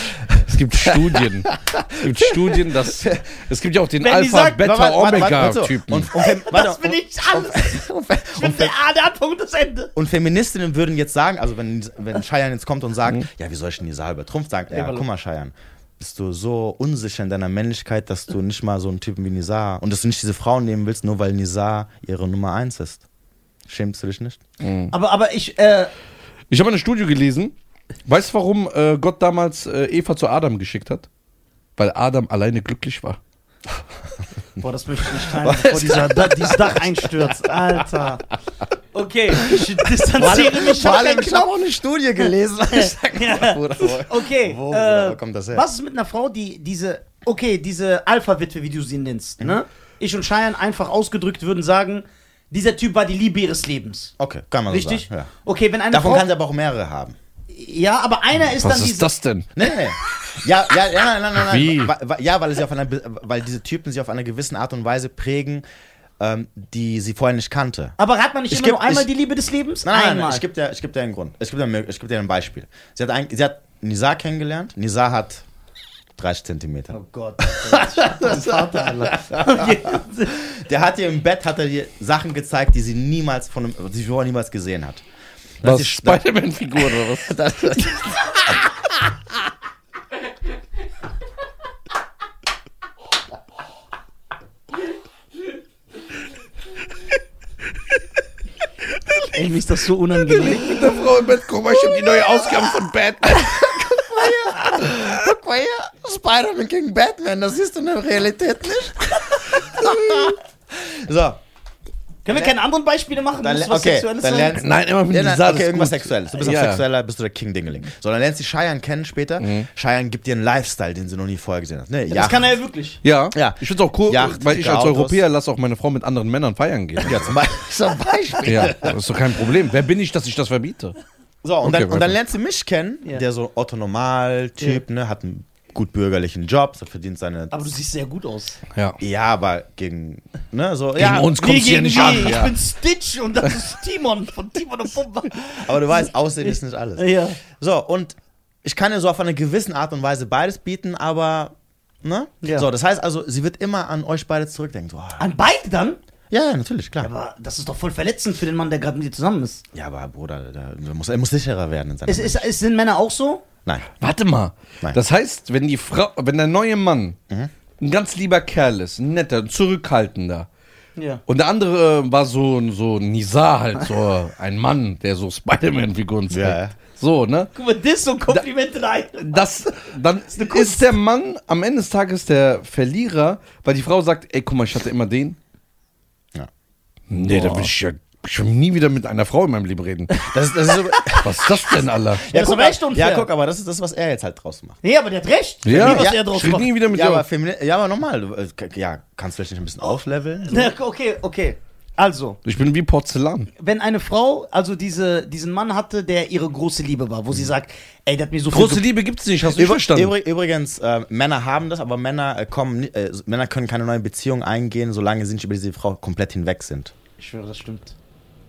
Es gibt Studien. Es gibt Studien, dass. Es gibt ja auch den Wenn Alpha, sagt- Beta, Warte, warte, warte, warte. Omega-Typen. Und, und, warte, das bin und, ich alles. und, bin der A, der Anpunkt, das Ende. Und Feministinnen würden jetzt sagen, also wenn, wenn Cheyenne jetzt kommt und sagt, ja, wie soll ich denn die Sache übertrumpft sagen? Ja, Evalu- guck mal, Cheyenne, bist du so unsicher in deiner Männlichkeit, dass du nicht mal so einen Typen wie Nizar und dass du nicht diese Frau nehmen willst, nur weil Nizar ihre Nummer eins ist. Schämst du dich nicht? Aber, aber ich, äh, Ich habe eine Studie gelesen. Weißt du, warum äh, Gott damals äh, Eva zu Adam geschickt hat? Weil Adam alleine glücklich war. (laughs) boah, das möchte ich nicht teilen, bevor dieser, da, dieses Dach einstürzt. Alter. Okay, ich distanziere mich Vor allem, ich habe auch eine Studie gelesen. Sag, Ja. Bruder, (laughs) Okay, Wo, äh, Bruder, wo kommt das her? was ist mit einer Frau, die diese, okay, diese Alpha-Witwe, wie du sie nennst, Mhm. ne? Ich und Cheyenne einfach ausgedrückt würden sagen, dieser Typ war die Liebe ihres Lebens. Okay, kann man Richtig? so sagen. Ja. Okay, wenn eine Davon Frau, kann sie aber auch mehrere haben. Ja, aber einer ist Was dann ist diese, das denn? Nee, nee, nee. Ja, ja, ja, nein, nein, nein, nein. Wie? Ja, weil, sie auf einer, weil diese Typen sich auf einer gewissen Art und Weise prägen, ähm, die sie vorher nicht kannte. aber hat man nicht Ich immer geb- nur einmal ich- die Liebe des Lebens? Nein, nein, nein, einmal. ich gebe dir, ich geb dir einen Grund. Ich gebe dir, ich geb dir ein Beispiel. Sie hat, ein, sie hat Nizar kennengelernt. Nizar hat 30 Zentimeter. oh Gott. Das ist (laughs) Vater, Alter. Der hat ihr im Bett hat er ihr Sachen gezeigt, die sie niemals von einem, die sie vorher niemals gesehen hat. Das Was? ist- Spider-Man-Figur oder was? (laughs) Das, Ey, mir ist das so unangenehm. Mit der Frau im Bett, guck mal, ich habe die neue Ausgabe von Batman. Guck mal hier, Spider-Man gegen Batman, das du in der Realität nicht. so. Können wir keine anderen Beispiele machen? Dann, Muss was okay, Sexuelles dann sein? lernst Nein, immer mit ja, das okay, irgendwas gut. Sexuelles. Du bist Ja. ein Sexueller, bist du der King Dingeling. So, dann lernst du Cheyenne kennen später. Cheyenne gibt dir einen Lifestyle, den sie noch nie vorher gesehen hat. Ne? Das kann er ja wirklich. Ja, Ja. ich finde es auch cool, Yacht, weil ich als Autos. Europäer lasse auch meine Frau mit anderen Männern feiern gehen. ja, zum Beispiel. (laughs) Zum Beispiel. Ja, das ist doch kein Problem. Wer bin ich, dass ich das verbiete? So, und, Okay, dann, und dann lernst du mich kennen, Ja. der so Otto-Normal-Typ, ne, hat einen gut bürgerlichen Job, so verdient seine. Aber du siehst sehr gut aus. Ja. ja, aber gegen, ne, so, Gegen ja, uns kommt es hier gegen nicht die. an. Ich Ja. bin Stitch und das ist Timon von Timon und Pumba. aber du weißt, Aussehen ist nicht alles. Ja. So, und ich kann dir so auf eine gewisse Art und Weise beides bieten, aber, ne? Ja. So, das heißt also, sie wird immer an euch beide zurückdenken. So, ah, An beide dann? ja, ja, natürlich, klar. Aber das ist doch voll verletzend für den Mann, der gerade mit dir zusammen ist. Ja, aber Bruder, da, da muss, er muss sicherer werden in seinem Es, ist, es sind Männer auch so? Nein. Warte mal. Nein. Das heißt, wenn die Frau, wenn der neue Mann ein ganz lieber Kerl ist, ein netter, ein zurückhaltender, Ja. und der andere äh, war so, ein- so ein Nizar halt, so (laughs) ein Mann, der so Spider-Man-Figuren zeigt. Ja. So, ne? Guck mal, das so Komplimente da. Das, dann ist, der Mann am Ende des Tages der Verlierer, weil die Frau sagt, ey, guck mal, ich hatte immer den. Ja. Nee, da will ich ja ich will nie wieder mit einer Frau in meinem Leben reden. Das ist, das ist so, (laughs) Was ist das denn, Alter? Ja, das ist guck, aber echt unfair. Ja, guck, aber das ist das, was er jetzt halt draus macht. Nee, aber der hat recht. Ja, Wie, was ja, er draus ich macht. nie wieder mit Ja, aber, dir. Femini ja, aber normal. Du, äh, ja, kannst du vielleicht nicht ein bisschen aufleveln? So? (laughs) Na, Okay, okay. Also, Ich bin wie Porzellan. wenn eine Frau also diese, diesen Mann hatte, der ihre große Liebe war, wo sie sagt, ey, der hat mir so Große viel Liebe gibt's nicht, hast du Übr verstanden? übrig, übrigens, äh, Männer haben das, aber Männer äh, kommen, äh, Männer können keine neue Beziehung eingehen, solange sie nicht über diese Frau komplett hinweg sind. Ich schwöre, das stimmt.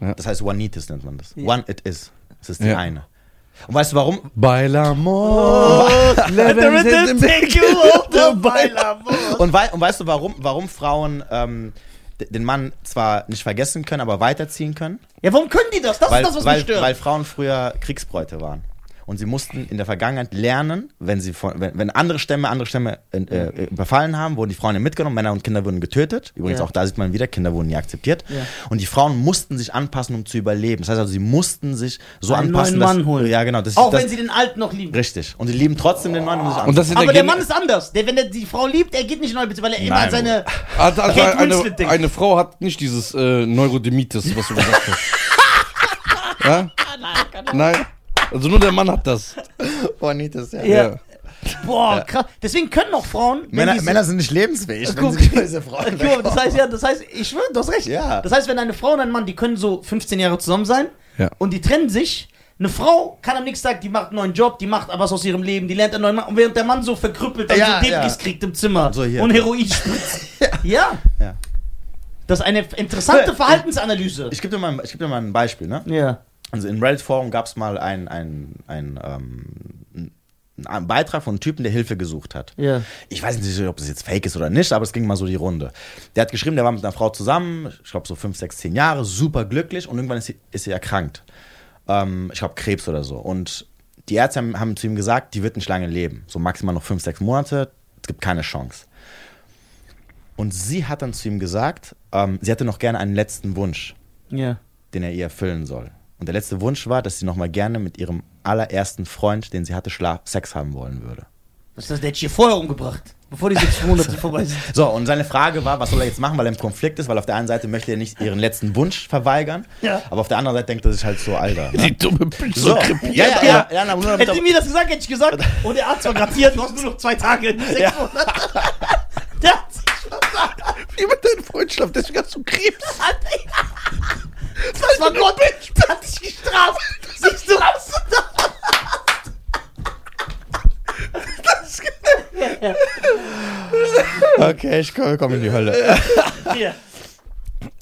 Das heißt, one it is nennt man das. Ja. One it is. Es ist die Ja. eine. Und weißt du warum? Baila (laughs) amor. Und, wei und weißt du, warum, warum Frauen ähm, den Mann zwar nicht vergessen können, aber weiterziehen können? Ja, warum können die das? Das Weil, ist das, was weil, mich stört. weil Frauen früher Kriegsbräute waren. Und sie mussten in der Vergangenheit lernen, wenn sie von, wenn, wenn andere Stämme andere Stämme äh, äh, überfallen haben, wurden die Frauen ja mitgenommen, Männer und Kinder wurden getötet. Übrigens Ja. auch da sieht man wieder, Kinder wurden nie akzeptiert. Ja. Und die Frauen mussten sich anpassen, um zu überleben. Das heißt also, sie mussten sich so Einen anpassen, neuen Mann dass, holen. ja genau, das, Auch das, wenn sie den Alten noch lieben. richtig. Und sie lieben trotzdem den neuen, um sich Und das in Aber der Mann ist anders. Der, wenn er die Frau liebt, er geht nicht neu, weil er immer Nein, an seine. Also (laughs) Kate eine, eine Frau hat nicht dieses äh, Neurodemitis, was du gesagt hast. (laughs) ja? Nein. Also nur der Mann hat das. (laughs) Bonitas, ja. Ja. Boah, krass. Deswegen können auch Frauen. wenn Männer, Männer sind nicht lebensfähig, wenn Guck, sie über diese Frauen (laughs) Guck das heißt ja, das heißt, ich schwöre, du hast recht. Ja. Das heißt, wenn eine Frau und ein Mann, die können so 15 Jahre zusammen sein Ja. und die trennen sich. Eine Frau kann am nächsten Tag, die macht einen neuen Job, die macht was aus ihrem Leben, die lernt einen neuen Mann. Und während der Mann so verkrüppelt dann Ja, so Debris ja. kriegt im Zimmer So hier. und Heroin spritzt. (laughs) ja. Ja. Das ist eine interessante Verhaltensanalyse. Ich gebe dir, mal- ich geb dir mal ein Beispiel, ne? ja. Also in Reddit-Forum gab es mal ein, ein, ein, ähm, einen Beitrag von einem Typen, der Hilfe gesucht hat. Ja. Ich weiß nicht, ob das jetzt fake ist oder nicht, aber es ging mal so die Runde. Der hat geschrieben, der war mit einer Frau zusammen, ich glaube so 5, 6, 10 Jahre, super glücklich und irgendwann ist sie, ist sie erkrankt. Ähm, ich glaube Krebs oder so. Und die Ärzte haben, haben zu ihm gesagt, die wird nicht lange leben. So maximal noch 5, 6 Monate, es gibt keine Chance. Und sie hat dann zu ihm gesagt, ähm, sie hätte noch gerne einen letzten Wunsch Ja. den er ihr erfüllen soll. Und der letzte Wunsch war, dass sie nochmal gerne mit ihrem allerersten Freund, den sie hatte, Schlaf Sex haben wollen würde. Das ist das, der hätte ich hier vorher umgebracht, bevor die sechs Monate (laughs) vorbei sind. So, und seine Frage war, was soll er jetzt machen, weil er im Konflikt ist, weil auf der einen Seite möchte er nicht ihren letzten Wunsch verweigern, Ja. aber auf der anderen Seite denkt er sich halt so, Alter. (laughs) Ne? Die dumme Bitch So, so ja, krepiert. ja, ja, ja, ja, na, Hätte die mir das gesagt, hätte ich gesagt, und der Arzt war gerade hier, du hast nur noch zwei Tage, sechs Ja. Monate. (laughs) Der hat sich schon gesagt. Wie mit deinem Freund schlaft, deswegen hast du Krebs. Das war Gott, der hat dich gestraft. Siehst du was? Okay, ich komme komm in die Hölle. Hier.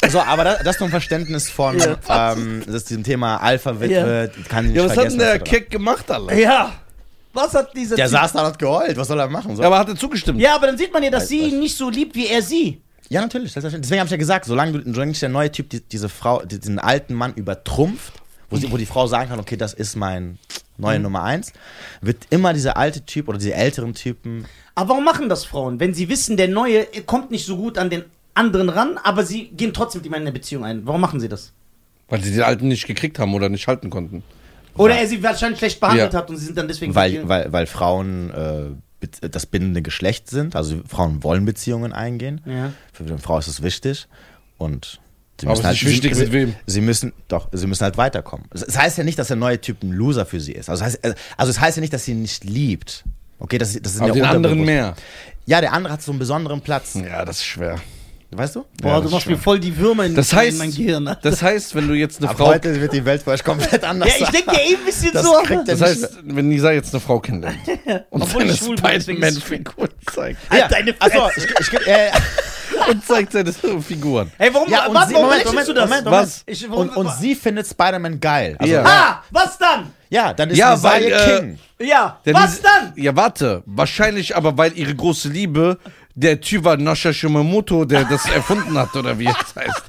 So, aber das, das zum Verständnis von Ja. ähm, das ist diesem Thema Alpha-Witwe, kann ich nicht Ja, was hat vergessen. denn der. Keck gemacht, Alter? Ja. Was hat dieser Der Typ- saß da und hat geheult, was soll er machen? So. Ja, aber hat er zugestimmt? Ja, aber dann sieht man ja, dass sie Weiß- ihn nicht so liebt, wie er sie. Ja, natürlich. Deswegen habe ich ja gesagt, solange, du, solange nicht der neue Typ die, diese Frau, die- diesen alten Mann übertrumpft, wo, sie, wo die Frau sagen kann, okay, das ist mein neue Nummer eins, wird immer dieser alte Typ oder diese älteren Typen. Aber warum machen das Frauen? Wenn sie wissen, der Neue kommt nicht so gut an den anderen ran, aber sie gehen trotzdem mit ihm in eine Beziehung ein. Warum machen sie das? Weil sie den Alten nicht gekriegt haben oder nicht halten konnten. Oder Ja. er sie wahrscheinlich schlecht behandelt Ja. hat und sie sind dann deswegen Weil, weil, weil Frauen äh, das bindende Geschlecht sind. Also Frauen wollen Beziehungen eingehen. Ja. Für eine Frau ist es wichtig. Und Sie müssen es halt, wichtig, sie, mit wem. Sie müssen, doch, sie müssen halt weiterkommen. Das heißt ja nicht, dass der neue Typ ein Loser für sie ist. Also, heißt, also es heißt ja nicht, dass sie ihn nicht liebt. Okay, das, das ist Aber ja den anderen mehr. Ja, der andere hat so einen besonderen Platz. Ja, das ist schwer. Weißt du? Boah, Ja, du machst mir voll die Würmer in, Das in heißt, mein Gehirn. Alter. (laughs) das heißt, wenn du jetzt eine Ab Frau. heute wird die Welt für euch komplett anders ja, ich denke ja eh ein bisschen Das so. Das heißt, wenn Nisa jetzt eine Frau kennenlernt (laughs) und Obwohl ich seine Spider-Man-Figur zeigt Ja, deine achso, Fresse. ich, ich, geb- äh, (laughs) und zeigt seine Figuren. Hey, warum, ja, und warte, sie, warum Moment, Moment, du das? Moment, Moment. Was? Ich, warum, Und, und sie findet Spider-Man geil. Also, Ja. Ah, was dann? ja, dann ist Ja, ja, weil, äh, King. Ja, was dann? Ja, warte. Wahrscheinlich aber, weil ihre große Liebe der Typ war Nasha Shimamoto, der das (laughs) erfunden hat, oder wie es heißt.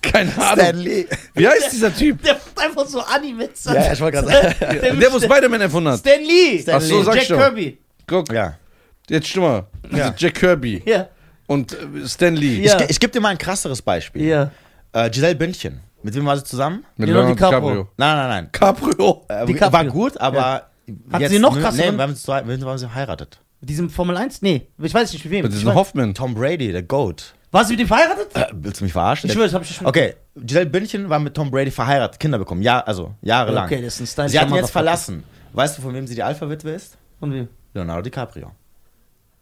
Keine Ahnung. Stanley. Wie heißt dieser Typ? Der macht einfach so Animes. Ja, ja, ich wollte gerade sagen. Der, Der, wo Spider-Man erfunden hat. Stan Lee. Stan Ach so, Lee. sag Jack doch. Kirby. Guck, Ja. jetzt stimm mal. Ja. Jack Kirby Ja. und äh, Stan Lee. Ja. Ich, ich gebe dir mal ein krasseres Beispiel. Ja. Äh, Giselle Bündchen. Mit wem war sie zusammen? Mit Leonardo DiCaprio. Nein, nein, nein. Caprio. Äh, DiCaprio. war gut, aber. Hat sie noch Nee, krasseren? wir haben sie, zwei- wir haben sie verheiratet. Mit diesem Formel 1? Nee, ich weiß nicht mit wem. Mit Ich diesem Hoffman. Tom Brady, der Goat. War sie mit dem verheiratet? Äh, willst du mich verarschen? Ich schwöre, das hab ich nicht Okay, Giselle Bündchen war mit Tom Brady verheiratet, Kinder bekommen, ja, also jahrelang. Okay, das ist ein stylischer Sie hat ihn jetzt verlassen. Weißt du, von wem sie die Alpha-Witwe ist? Von wem? Leonardo DiCaprio.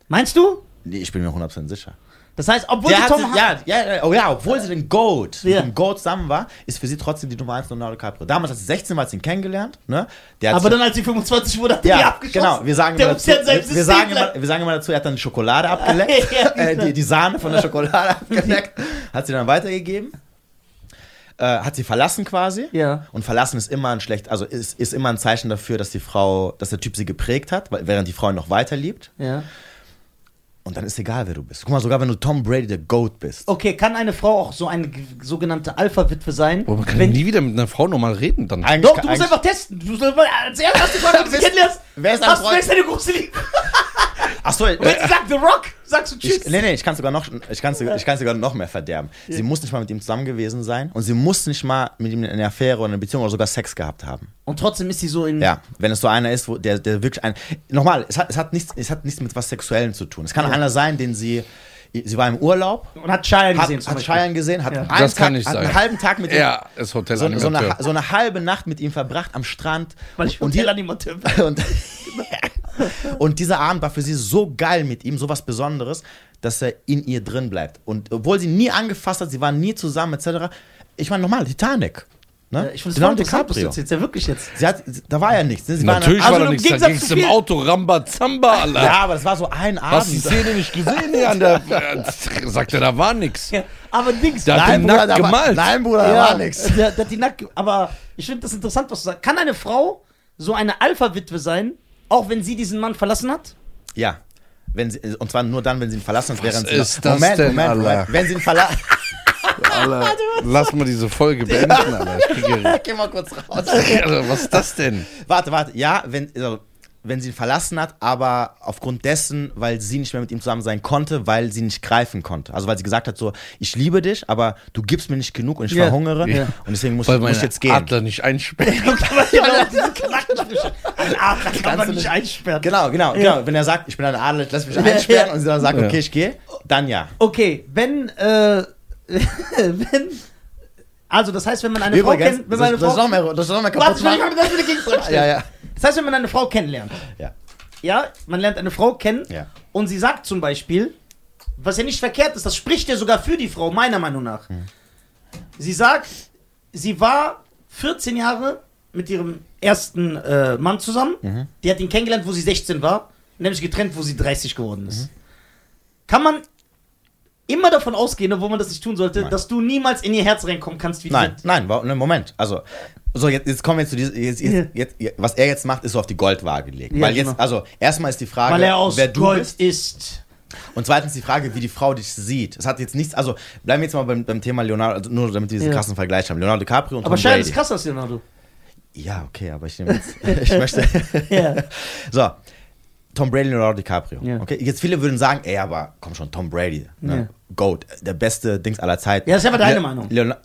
Meinst du? Nee, ich bin mir 100% sicher. Das heißt, obwohl Der sie hat Tom sie, ja, ja, oh ja, obwohl sie den Goat, Ja. mit dem Goat zusammen war, ist für sie trotzdem die Nummer 1 Leonardo DiCaprio. Damals, als sie 16 war, hat sie ihn kennengelernt, ne? Hat Aber dann, als sie 25 wurde, hat er die ja, abgeschossen. genau. Wir sagen, der immer dazu, wir, sagen immer, wir sagen immer dazu, er hat dann die Schokolade (laughs) abgeleckt, äh, die, die Sahne von der Schokolade (laughs) abgeleckt, hat sie dann weitergegeben, äh, hat sie verlassen quasi. Ja. Und verlassen ist immer ein schlecht, also ist, ist immer ein Zeichen dafür, dass die Frau, dass der Typ sie geprägt hat, weil, während die Frau ihn noch weiter liebt. Ja. Und dann ist egal, wer du bist. Guck mal, sogar wenn du Tom Brady der Goat bist. Okay, kann eine Frau auch so eine sogenannte Alpha-Witwe sein? Boah, man kann Wenn- nie wieder mit einer Frau normal reden dann. Eigentlich Doch, kann- du musst eigentlich- einfach testen. Du sollst mal als erstes wenn du sie Wer ist- kennenlernst. wer ist dein was, Freund? wer ist deine große Liebe? Ach so, Und wenn sie sagt The Rock, sagst du Tschüss. Ich, nee, nee, ich kann sogar noch, ich kann sogar, ich kann sogar noch mehr verderben. Sie muss nicht mal mit ihm zusammen gewesen sein und sie muss nicht mal mit ihm eine Affäre oder eine Beziehung oder sogar Sex gehabt haben. Und trotzdem ist sie so in. Ja, wenn es so einer ist, wo der, der wirklich ein. Nochmal, es hat, es hat nichts, es hat nichts mit was Sexuellem zu tun. Es kann einer sein, den sie, sie war im Urlaub, Und hat Cheyenne hat, gesehen hat Beispiel. Cheyenne gesehen, hat, Ja. einen, Das kann Tag, nicht hat sein. einen halben Tag mit ihm, Er ist so, so, Hotelanimateur. eine, so eine halbe Nacht mit ihm verbracht am Strand. Weil ich und, die, Hotelanimateur bin. (laughs) und, (laughs) (laughs) und dieser Abend war für sie so geil mit ihm, so was Besonderes, dass er in ihr drin bleibt. Und obwohl sie nie angefasst hat, sie waren nie zusammen, etc. Ich meine, normal, Titanic. Ne? Ich finde es voll Leonardo interessant, was du DiCaprio. erzählst. Ja, wirklich jetzt. Sie hat, da war ja nichts. Ne? Sie Natürlich Also war da im nichts, da Gegensatz ging es im Auto Rambazamba, (laughs) Alter. War, ja, aber das war so ein Hast die Abend. Szene nicht gesehen hier an der. Äh, sagt er, da war nix. Ja, aber Dings. Da hat Nein, Bruder, nackt da war- gemalt. Nein, Bruder, da ja, war nichts. Der, der hat die nackt, aber ich finde das interessant, was du sagst. Kann eine Frau so eine Alpha-Witwe sein, auch wenn sie diesen Mann verlassen hat? Ja. Wenn sie, und zwar nur dann, wenn sie ihn verlassen hat, während sie. ist das Moment, denn, Moment, Alter? Moment. Wenn sie ihn verlassen. (laughs) Alter, (laughs) lass mal diese Folge beenden, Alter. Ich kriege, (laughs) Geh mal kurz raus. also, was ist das denn? Warte, warte. Ja, wenn, also, wenn sie ihn verlassen hat, aber aufgrund dessen, weil sie nicht mehr mit ihm zusammen sein konnte, weil sie nicht greifen konnte. Also weil sie gesagt hat so, ich liebe dich, aber du gibst mir nicht genug und ich Ja. verhungere Ja. und deswegen muss, Weil muss ich jetzt gehen. Adler nicht einsperren. (laughs) genau. Ein Adler kann man du nicht nicht- einsperren. Genau, genau, Ja. genau. Wenn er sagt, ich bin ein Adel, lass mich einsperren ja. und sie dann sagt, Ja. okay, ich gehe, dann ja. Okay, wenn, äh, (laughs) wenn, also das heißt, wenn man eine Frau Übrigens, kennt, wenn das, man eine das, ist Frau, noch mehr, das ist noch mehr Warte, kaputt ich will machen. das wieder gegen zurückstellen. Ja, ja. Das heißt, wenn man eine Frau kennenlernt, Ja. ja, man lernt eine Frau kennen Ja. und sie sagt zum Beispiel, was ja nicht verkehrt ist, das spricht ja sogar für die Frau, meiner Meinung nach. Hm. Sie sagt, sie war 14 Jahre mit ihrem ersten äh, Mann zusammen. Mhm. Die hat ihn kennengelernt, wo sie 16 war, nämlich getrennt, wo sie 30 geworden ist. Mhm. Kann man immer davon ausgehen, obwohl man das nicht tun sollte, Nein. dass du niemals in ihr Herz reinkommen kannst, wie Nein, nein, ne, Moment. Also, so jetzt, jetzt kommen wir zu diesem, jetzt, Ja. jetzt, jetzt, was er jetzt macht, ist so auf die Goldwaage legen. Ja, Weil jetzt, genau. also, erstmal ist die Frage, weil er aus wer du Gold bist. ist. Und zweitens die Frage, wie die Frau dich sieht. Es hat jetzt nichts, also, bleiben wir jetzt mal beim, beim Thema Leonardo, also nur damit wir diesen Ja. krassen Vergleich haben. Leonardo DiCaprio und Aber Tom Schein Brady. ist krasser als Leonardo. Ja, okay, aber ich nehme jetzt, (laughs) ich (laughs) möchte, Ja. (laughs) so. Tom Brady, Leonardo DiCaprio. Ja. Okay, jetzt viele würden sagen, ey, aber komm schon, Tom Brady, ne? Goat, der beste Dings aller Zeiten. Ja, das ist aber deine Le Meinung. Leonardo,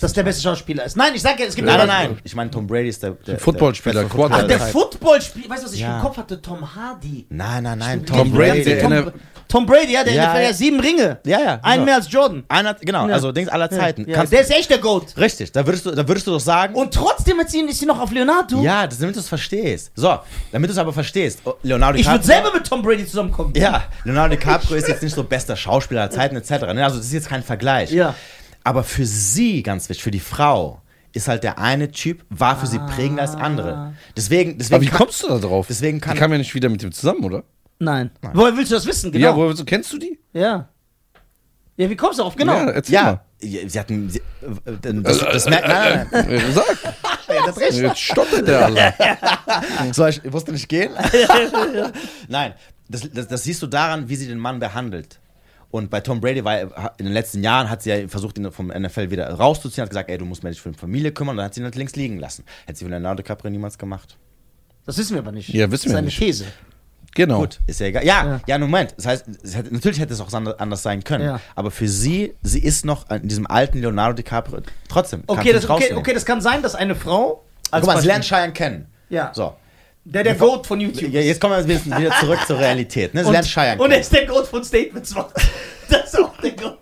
Dass der beste Schauspieler ist. Nein, ich sage ja, es gibt nein, nein, nein. Ich meine, Tom Brady ist der, der Footballspieler, Quarterback. Ach, der. Footballspieler. Weißt du, was ich Ja. im Kopf hatte? Tom Hardy. Nein, nein, nein. Tom Brady, der Tom, Tom Brady, ja, der Ja, NFL ja. ja sieben Ringe. Ja, ja. Einen genau. mehr als Jordan. Einer, genau, Ja. also Dings aller Zeiten. Ja, Kannst, der ist echt der Goat. richtig, da würdest, du, da würdest du doch sagen. Und trotzdem ist sie, ist sie noch auf Leonardo. ja, das, damit du es verstehst. So, damit du es aber verstehst. Oh, Leonardo Ich würde DiCaprio- selber mit Tom Brady zusammenkommen. Ja, Leonardo DiCaprio ist jetzt nicht so bester Schauspieler aller Zeiten etc. ne? Also das ist jetzt kein Vergleich. Ja. Aber für sie, ganz wichtig, für die Frau, ist halt der eine Typ, war für sie prägender als andere. Deswegen, deswegen Aber wie kann- kommst du da drauf? deswegen kann- Die kam ja nicht wieder mit ihm zusammen, oder? Nein. Woher willst du das wissen? Genau. Ja, woher so, kennst du die? Ja. Ja, wie kommst du darauf? Genau. Ja, erzähl Ja, mal. ja, sie hatten. Sie, äh, das, das merkt. Nein, nein, Äh, Sag. (laughs) Jetzt stottert der alle. nein. (laughs) So, ich wusste nicht gehen. (laughs) nein, das, das, das siehst du daran, wie sie den Mann behandelt. Und bei Tom Brady war er- in den letzten Jahren hat sie ja versucht, ihn vom NFL wieder rauszuziehen, hat gesagt, ey, du musst mehr dich für die Familie kümmern, und dann hat sie ihn halt links liegen lassen. Hätte sie von Leonardo DiCaprio niemals gemacht. Das wissen wir aber nicht. Ja, wissen das wir ist eine nicht. These. Genau. Gut, ist ja egal. Ja, Ja. ja, Moment. Das heißt, es hätte, natürlich hätte es auch anders- sein können. Ja. Aber für sie, sie ist noch in diesem alten Leonardo DiCaprio. Trotzdem. Okay das, nicht okay, okay, das kann sein, dass eine Frau. Als Guck mal, sie lernt Cheyenne kennen. Ja. So. Der der Goat von YouTube. Ja, jetzt kommen wir wieder wieder zurück zur Realität. Ne? Sie und, lernt Cheyenne und er kennen. ist der Goat von Statements. (laughs) Das ist auch der Goat.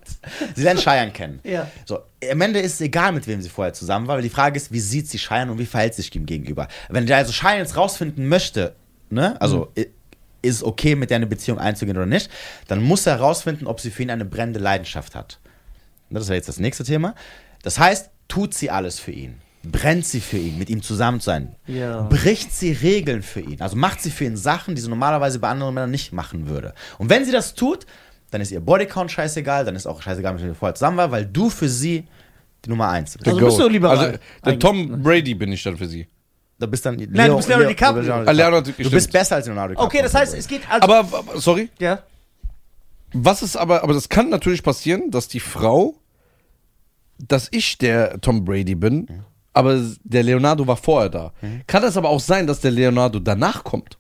Sie lernt Cheyenne kennen. Ja. So, am Ende ist es egal, mit wem sie vorher zusammen war, weil die Frage ist, wie sieht sie Cheyenne und wie verhält sie sich ihm gegenüber. Wenn der also Cheyenne jetzt rausfinden möchte, ne, also Mhm. Ist es okay, mit der eine Beziehung einzugehen oder nicht, dann muss er herausfinden, ob sie für ihn eine brennende Leidenschaft hat. Das wäre jetzt das nächste Thema. Das heißt, tut sie alles für ihn? Brennt sie für ihn, mit ihm zusammen zu sein? Ja. Bricht sie Regeln für ihn? Also macht sie für ihn Sachen, die sie normalerweise bei anderen Männern nicht machen würde. Und wenn sie das tut, dann ist ihr Bodycount scheißegal, dann ist auch scheißegal, mit wem sie vorher zusammen war, weil du für sie die Nummer eins bist. Also bist du liberal, Also, der. Tom Brady bin ich dann für sie. Du bist dann Nein, du bist Leonardo DiCaprio. Ah, Leonardo, Du stimmt. bist besser als Leonardo DiCaprio. Okay, das heißt, es geht also. Aber, aber, sorry, ja. was ist aber, aber das kann natürlich passieren, dass die Frau, dass ich der Tom Brady bin, aber der Leonardo war vorher da. Kann das aber auch sein, dass der Leonardo danach kommt?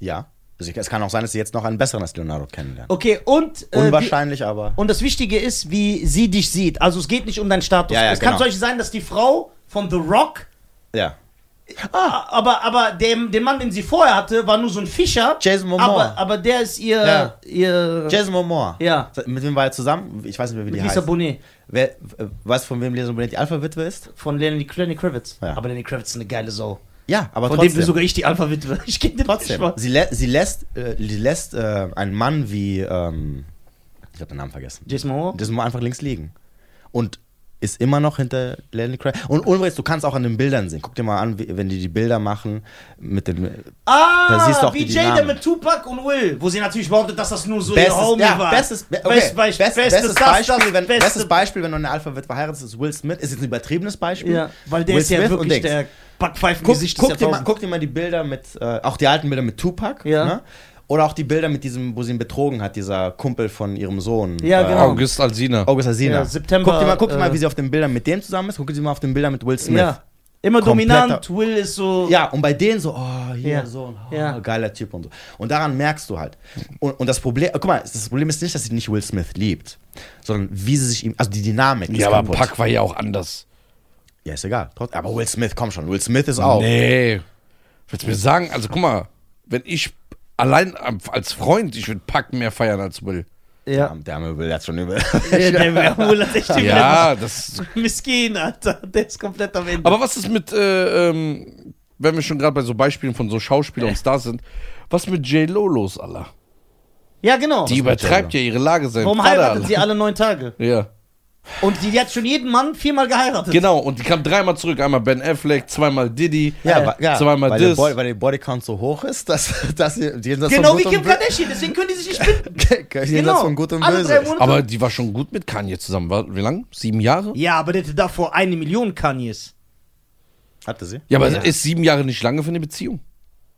Ja. Also es kann auch sein, dass sie jetzt noch einen besseren als Leonardo kennenlernen. Okay, und. äh, Unwahrscheinlich, aber. Und das Wichtige ist, wie sie dich sieht. Also es geht nicht um deinen Status. Ja, ja, es kann genau. zum Beispiel sein, dass die Frau von The Rock, Ja. ah, aber, aber dem, dem Mann, den sie vorher hatte, war nur so ein Fischer. Jason Momoa. Aber, aber der ist ihr. Ja. ihr Jason Momoa. Ja. Mit wem war er zusammen? Ich weiß nicht mehr, wie die Lisa heißt. Bonet Wer, äh, weißt du, von wem Lisa Bonet die Alpha-Witwe ist? von Lenny, Lenny Kravitz. Ja. Aber Lenny Kravitz ist eine geile Sau. Ja, aber Von trotzdem. dem bin sogar ich die Alpha-Witwe. (laughs) Ich kenne den Trotzdem. nicht mal. Sie, lä sie lässt, äh, sie lässt äh, einen Mann wie, ähm, ich habe den Namen vergessen. Jason Momoa? Das muss einfach links liegen. Und ist immer noch hinter Lenny Kravitz. Und übrigens, du kannst auch an den Bildern sehen. Guck dir mal an, wie, wenn die die Bilder machen mit den Ah, Da siehst du auch wie die Dynamik. mit Tupac und Will, wo sie natürlich behauptet, dass das nur so Bestes, ihr Homie ja, war. bestes, be- okay. Best, Beisp- Best, bestes bestes, das, Beispiel, das, wenn, beste- bestes Beispiel, wenn du eine Alpha wird verheiratet ist, Will Smith. Ist jetzt ein übertriebenes Beispiel. Ja, weil der Will ist ja Smith und wirklich der Backpfeifen Guck, Gesicht guck, dir mal, guck dir mal die Bilder mit, äh, auch die alten Bilder mit Tupac. Ja. Ne? Oder auch die Bilder mit diesem, wo sie ihn betrogen hat, dieser Kumpel von ihrem Sohn. Ja, äh, genau. August Alsina. August Alsina. Ja, September, Guck dir mal, guck dir mal äh, wie sie auf den Bildern mit dem zusammen ist. Guck dir mal auf den Bildern mit Will Smith. Ja, immer Kompletter- dominant. Will ist so. Ja, und bei denen so, oh, hier Ja. so, oh, Ja. geiler Typ und so. Und daran merkst du halt. Und, und das Problem, guck mal, das Problem ist nicht, dass sie nicht Will Smith liebt, sondern wie sie sich ihm, also die Dynamik ist Ja, aber kaputt. Pack war ja auch anders. Ja, ist egal. Aber Will Smith, komm schon, Will Smith ist auch. Nee. Willst du mir sagen, also guck mal, wenn ich allein als Freund, ich würde Pack mehr feiern als Will. Ja. Der arme Will hat schon über. (laughs) Der, der Will hat echt (laughs) Ja, das. (laughs) Miskin, Alter. Der ist komplett am Ende. Aber was ist mit, äh, ähm, wenn wir schon gerade bei so Beispielen von so Schauspielern und Stars sind, was mit J-Lo los, Allah? ja, genau. Die übertreibt ja ihre Lage sein. Warum Vater, heiratet Allah. sie alle neun Tage? Ja. Und die, die hat schon jeden Mann viermal geheiratet. Genau, und die kam dreimal zurück. Einmal Ben Affleck, zweimal Diddy. Ja, Ja. Zweimal weil, der das. Boy, weil der Bodycount so hoch ist, dass, dass sie jenseits Genau von wie Kim Kardashian, deswegen können die sich nicht finden. (laughs) jenseits Genau. von Gut und Alle drei Böse. Monate. Aber die war schon gut mit Kanye zusammen. War, wie lang? Sieben Jahre? ja, aber der hatte davor eine Million Kanyes. Hatte sie? Ja, aber Ja. ist sieben Jahre nicht lange für eine Beziehung?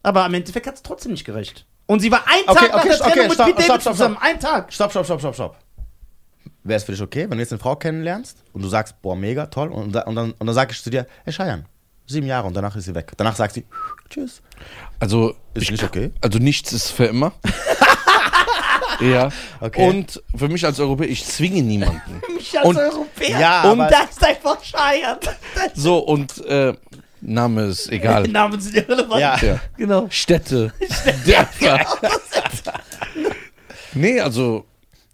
Aber am Endeffekt hat es trotzdem nicht gerecht. Und sie war ein Okay, Tag nach okay, der Trennung okay, mit stopp, Pete stopp, Davidson stopp, zusammen. stopp. Ein Tag. Stopp, stopp, stopp, stopp, stopp. Wäre es für dich okay, wenn du jetzt eine Frau kennenlernst und du sagst, boah, mega, toll, und, da- und, dann, und dann sag ich zu dir, hey, Scheiern, sieben Jahre und danach ist sie weg. Danach sagt sie, tschüss. Also, Ist ich, nicht okay? also nichts ist für immer. (laughs) ja. Okay. Und für mich als Europäer, ich zwinge niemanden. (laughs) Mich als Und- Europäer. Ja, und aber- das ist einfach scheiert. (laughs) So, und äh, Name ist egal. Die Namen sind irrelevant. Ja. Ja. Genau. Städte, Dörfer. Nee, also,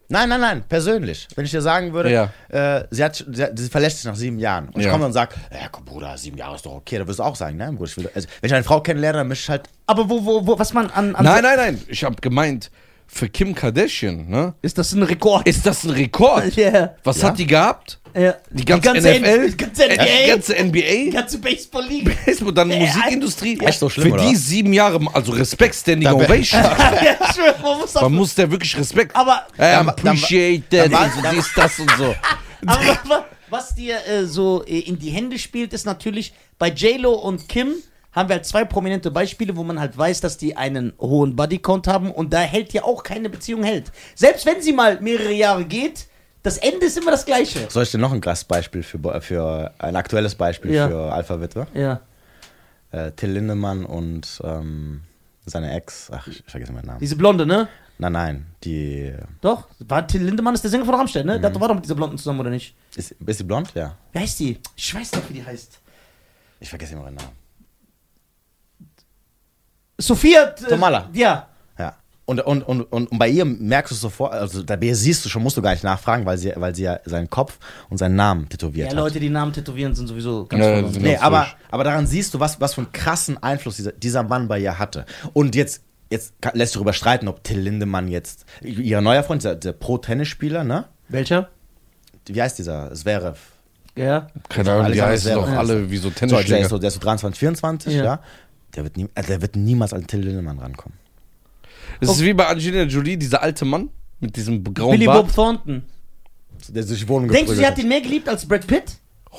Nein, nein, nein, persönlich. Wenn ich dir sagen würde, Ja. äh, sie, hat, sie, hat, sie verlässt sich nach sieben Jahren. Und ich Ja. komme und sage, ja, komm, Bruder, sieben Jahre ist doch okay. Da wirst du auch sagen, nein, Bruder, ich will, also, wenn ich eine Frau kennenlerne, dann möchte ich halt, Aber wo, wo, wo, was man an. an nein, nein, nein. Ich habe gemeint, für Kim Kardashian, ne? Ist das ein Rekord? Ist das ein Rekord? (laughs) Ja. Was Ja. hat die gehabt? ja. Die ganze, NFL? Die ganze NBA. Die ganze Die NBA? ganze Baseball-Liga. Und dann Musikindustrie? Echt so schlimm, Für die oder? sieben Jahre, also Respekt, Standing Ovation. (laughs) ja, schwör, man muss Man muss der wirklich Respekt. Aber, I Dann- appreciate that. dann- und so dies, das und so. (laughs) aber wa- was dir äh, so äh, in die Hände spielt, ist natürlich bei JLo und Kim haben wir halt zwei prominente Beispiele, wo man halt weiß, dass die einen hohen Bodycount haben und da hält ja auch keine Beziehung hält. Selbst wenn sie mal mehrere Jahre geht, das Ende ist immer das gleiche. soll ich dir noch ein Gastbeispiel für, für ein aktuelles Beispiel Ja. für Alpha-Witwe? Ja. Äh, Till Lindemann und ähm, seine Ex, ach, ich vergesse meinen Namen. Diese Blonde, ne? Nein, nein, die, Doch, war Till Lindemann ist der Sänger von Rammstein, ne? Der war doch mit dieser Blonden zusammen, oder nicht? ist, ist die blond? Ja. Wie heißt die? Ich weiß doch, wie die heißt. Ich vergesse immer ihren Namen. Sophia. Äh, Tomala. Ja. Ja. Und, und, und, und, und bei ihr merkst du sofort, also ihr siehst du schon, musst du gar nicht nachfragen, weil sie, weil sie ja seinen Kopf und seinen Namen tätowiert Ja, hat. Leute, die Namen tätowieren, sind sowieso ganz Ja, sind Nee, ganz aber, aber daran siehst du, was, was für einen krassen Einfluss dieser, dieser Mann bei ihr hatte. Und jetzt, jetzt lässt sich darüber streiten, ob Till Lindemann jetzt, ihr neuer Freund, der, der Pro-Tennisspieler, ne? Welcher? Wie heißt dieser? Zverev. Ja. Keine Ahnung, die heißen doch alle wie so So, der, ist so, der ist so 23, 24, Ja. ja. Der, wird nie, also der wird niemals an Till Lindemann rankommen. Es ist wie bei Angelina Jolie, dieser alte Mann mit diesem grauen Billy Bob Bart. Thornton. Der sich die Wohnung Denkst du, sie hat ihn mehr geliebt als Brad Pitt?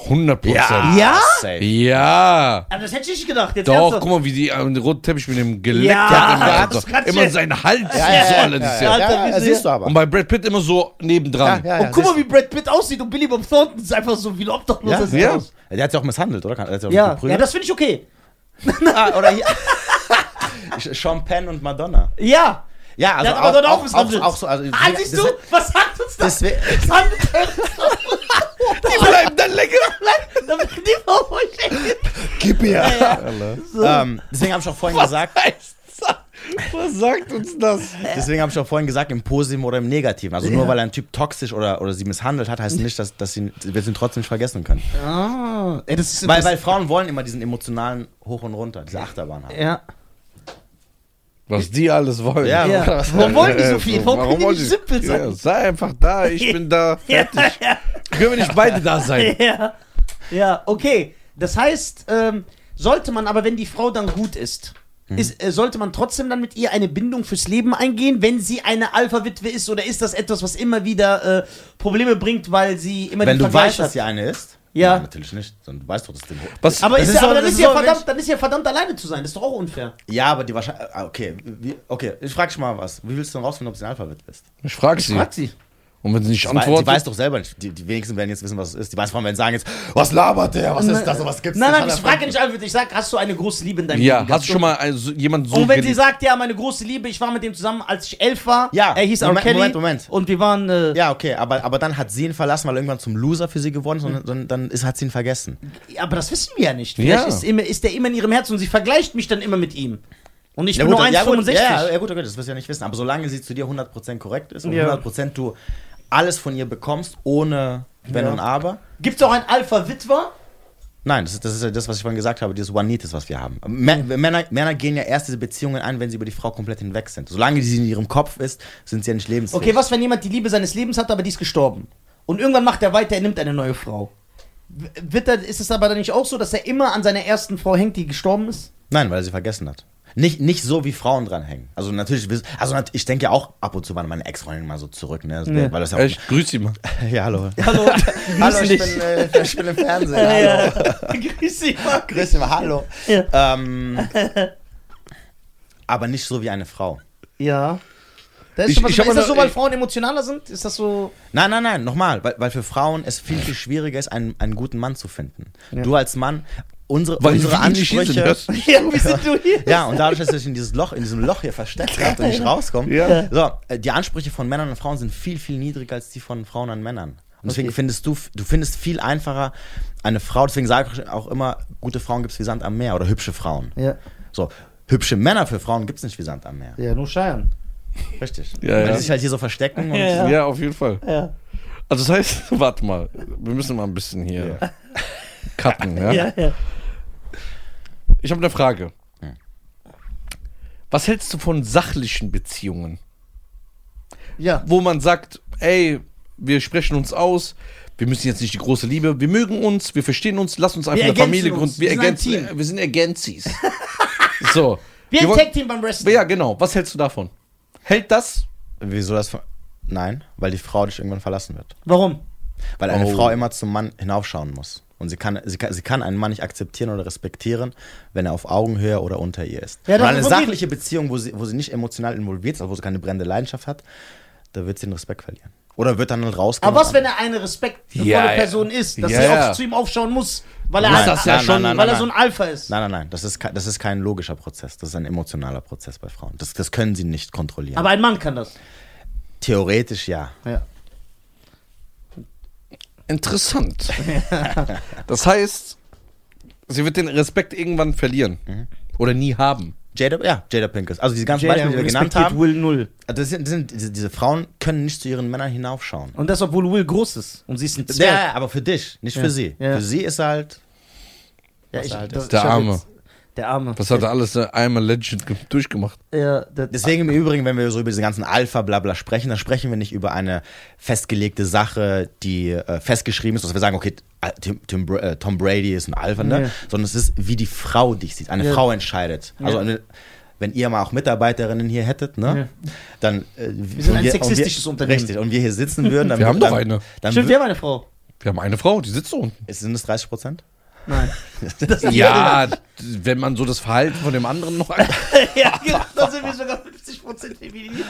100 Prozent. Ja? Safe. Ja. Aber das hätte ich nicht gedacht. Jetzt Doch, guck mal, wie die an den roten Teppich mit dem geleckt Ja, hat. Also, kannst du- immer seinen Hals. Ja, so ja, alle ja, ja, ja, Alter, ja, siehst du aber. Und bei Brad Pitt immer so nebendran. Ja, ja, Und guck mal, wie Brad Pitt aussieht und Billy Bob Thornton ist einfach so wie ein Obdachloser. Ja, ja. Der hat sie auch misshandelt, oder? Der hat sie auch Ja, ja, das finde ich okay. Ah, oder hier. (laughs) Sean Penn und Madonna. Ja. Ja, also auch, dort auch auch, auch, auch so. Also, Ah, siehst du? Was sagt uns das? Das Die bleiben dann länger. (laughs) die gib mir. so. ähm, deswegen habe ich auch vorhin gesagt, heißt? Was sagt uns das? deswegen habe ich auch vorhin gesagt, im Positiven oder im Negativen. Also nur Ja. weil ein Typ toxisch oder, oder sie misshandelt hat, heißt nicht, dass, dass sie, wir sie trotzdem nicht vergessen können. Ah, ey, das ist Weil, weil Frauen wollen immer diesen emotionalen Hoch und Runter, diese Achterbahn haben. ja. Was die alles wollen. Ja, Ja. Warum wollen die (laughs) so viel? Warum können die wollen nicht simpel sein? Ja, sei einfach da, ich bin da, (laughs) fertig. Ja, Können wir nicht beide da sein? (laughs) ja. ja, okay. Das heißt, ähm, sollte man aber, wenn die Frau dann gut ist. Ist äh, sollte man trotzdem dann mit ihr eine Bindung fürs Leben eingehen, wenn sie eine Alpha-Witwe ist? Oder ist das etwas, was immer wieder äh, Probleme bringt, weil sie immer Wenn den du Vergleich weißt, dass hat? sie eine ist, Ja. Nein, natürlich nicht. Dann du weißt doch, dass den Was, Aber, Das ist ist ja, aber dann, das ist ist ja verdammt, ich- dann ist ja verdammt alleine zu sein. Das ist doch auch unfair. Ja, aber die Wahrscheinlichkeit. ah, Okay, wie, okay, ich frage dich mal was. Wie willst du denn rausfinden, ob sie ein Alphabet bist? ich frag sie. Frag sie. Und wenn sie nicht antwortet, Die weiß doch selber nicht. Die, die wenigsten werden jetzt wissen, was es ist. Die meisten werden sagen jetzt, was labert der? Was ist das? Was gibt's Nein, nein, ich frage ja nicht Alpha-Witwe. Ich sag, hast du eine große Liebe in deinem ja, Leben? hast du schon mal ein, so, jemanden so Und wenn sie sagt, ja, meine große Liebe, ich war mit dem zusammen, als ich elf war. Ja, Er hieß. Moment, Kelly. Moment, Moment. Und wir waren. Äh, Ja, okay, aber, aber dann hat sie ihn verlassen, weil er irgendwann zum Loser für sie geworden ist und dann, dann ist, hat sie ihn vergessen. Aber das wissen wir ja nicht. Vielleicht Ja. ist, immer, ist der immer in ihrem Herzen und sie vergleicht mich dann immer mit ihm. Und ich Ja bin gut, nur ja, gut, 1,65. ja, ja, gut, okay, das wirst du ja nicht wissen. Aber solange sie zu dir 100% korrekt ist und Ja. 100% du alles von ihr bekommst, ohne Wenn Ja. und Aber. Gibt es auch einen Alpha-Witwer? Nein, das ist, das ist ja das, was ich vorhin gesagt habe, dieses One-Need was wir haben. Mä- Männer, Männer gehen ja erst diese Beziehungen ein, wenn sie über die Frau komplett hinweg sind. Solange sie in ihrem Kopf ist, sind sie ja nicht lebensfähig. Okay, was, wenn jemand die Liebe seines Lebens hat, aber die ist gestorben? Und irgendwann macht er weiter, er nimmt eine neue Frau. Wird er, ist es aber dann nicht auch so, dass er immer an seiner ersten Frau hängt, die gestorben ist? Nein, weil er sie vergessen hat. Nicht, nicht so, wie Frauen dranhängen. Also natürlich, also ich denke ja auch ab und zu an meine Ex-Freundin mal so zurück, ne? Also, Ja. Weil das ja auch, Echt? Grüß sie mal. (laughs) Ja, hallo. (laughs) Hallo. (laughs) hallo, ich bin, äh, ich bin im Fernsehen. Hallo. Ja. Grüß dich mal. Grüß dich mal, hallo. Ja. Ähm, aber nicht so wie eine Frau. Ja. Das ist, Ich- aber, ich ist das so, weil ich- Frauen emotionaler sind? Ist das so. Nein, nein, nein, nochmal, weil, weil für Frauen es viel, viel schwieriger ist, einen, einen guten Mann zu finden. Ja. Du als Mann, unsere, Weil unsere Ansprüche. (laughs) Ja, wie sind du hier? Ja, und dadurch, dass ich in dieses Loch, in diesem Loch hier versteckt habe und nicht rauskomme, Ja. so, äh, die Ansprüche von Männern und Frauen sind viel, viel niedriger als die von Frauen an Männern. Und deswegen Okay. findest du, du findest viel einfacher eine Frau, deswegen sage ich auch immer, gute Frauen gibt es wie Sand am Meer oder hübsche Frauen. Ja. So, hübsche Männer für Frauen gibt es nicht wie Sand am Meer. Ja, nur Scheiern. Richtig. Ja, Weil ja. die sich halt hier so verstecken und Ja. Ja, auf jeden Fall. Ja. Also das heißt, (laughs) warte mal, wir müssen mal ein bisschen hier Ja. cutten, ja? Ja, ja. Ich habe eine Frage. Was hältst du von sachlichen Beziehungen? Ja. Wo man sagt, ey, wir sprechen uns aus, wir müssen jetzt nicht die große Liebe, wir mögen uns, wir verstehen uns, lass uns einfach eine Familie gründen. Wir, Wir ergänzen, Team. wir sind Ergänzis. (laughs) so. Wie ein wollen- Tag-Team beim Wrestling. Ja, genau. Was hältst du davon? Hält das? Wieso das? von- Nein, weil die Frau dich irgendwann verlassen wird. Warum? Weil eine Oh. Frau immer zum Mann hinaufschauen muss. Und sie kann, sie, kann, sie kann einen Mann nicht akzeptieren oder respektieren, wenn er auf Augenhöhe oder unter ihr ist. Ja, und eine reden- sachliche Beziehung, wo sie, wo sie nicht emotional involviert ist, also wo sie keine brennende Leidenschaft hat, da wird sie den Respekt verlieren. Oder wird dann halt rausgehen. Aber was, wenn er eine respektvolle Ja, ja. Person ist, dass Ja, sie ja. auch zu ihm aufschauen muss, weil er, Nein, das ja nein, schon- nein, nein, weil er so ein. Alpha ist? Nein, nein, nein, das ist, das ist kein logischer Prozess, das ist ein emotionaler Prozess bei Frauen. Das, das können sie nicht kontrollieren. Aber ein Mann kann das. Theoretisch ja. Ja. Interessant. das heißt, sie wird den Respekt irgendwann verlieren. Mhm. Oder nie haben. Jada, ja, Jada Pinkett. Also diese ganzen Jada Beispiele, die wir genannt respektiert haben, Will null. also das sind, das sind, diese, diese Frauen können nicht zu ihren Männern hinaufschauen. Und das, obwohl Will groß ist. Und sie ist ein Zwerg. Ja, aber für dich, nicht Ja. für sie. Ja. Für sie ist halt. Ja, er halt ist. Der ich Arme. jetzt- Der Arme. Was hat er alles äh, einmal Legend ge- durchgemacht? Ja, Deswegen im Übrigen, wenn wir so über diese ganzen Alpha-Blabla sprechen, dann sprechen wir nicht über eine festgelegte Sache, die äh, festgeschrieben ist, dass wir sagen, okay, äh, Tim, Tim, äh, Tom Brady ist ein Alpha, ne? Nee. Sondern es ist, wie die Frau dich sieht. Eine Ja. Frau entscheidet. Also Ja. eine, wenn ihr mal auch Mitarbeiterinnen hier hättet, ne? Dann. Äh, wir sind ein sexistisches Unternehmen. Richtig. Und wir hier sitzen würden, dann. Wir haben doch eine. Dann Stimmt, wir haben eine Frau. Wir haben eine Frau, die sitzt da unten. Sind es 30 Prozent? Nein. (laughs) Das Ja, wenn man so das Verhalten von dem anderen noch an. (laughs) ja, genau. Dann sind wir sogar 50% feminin.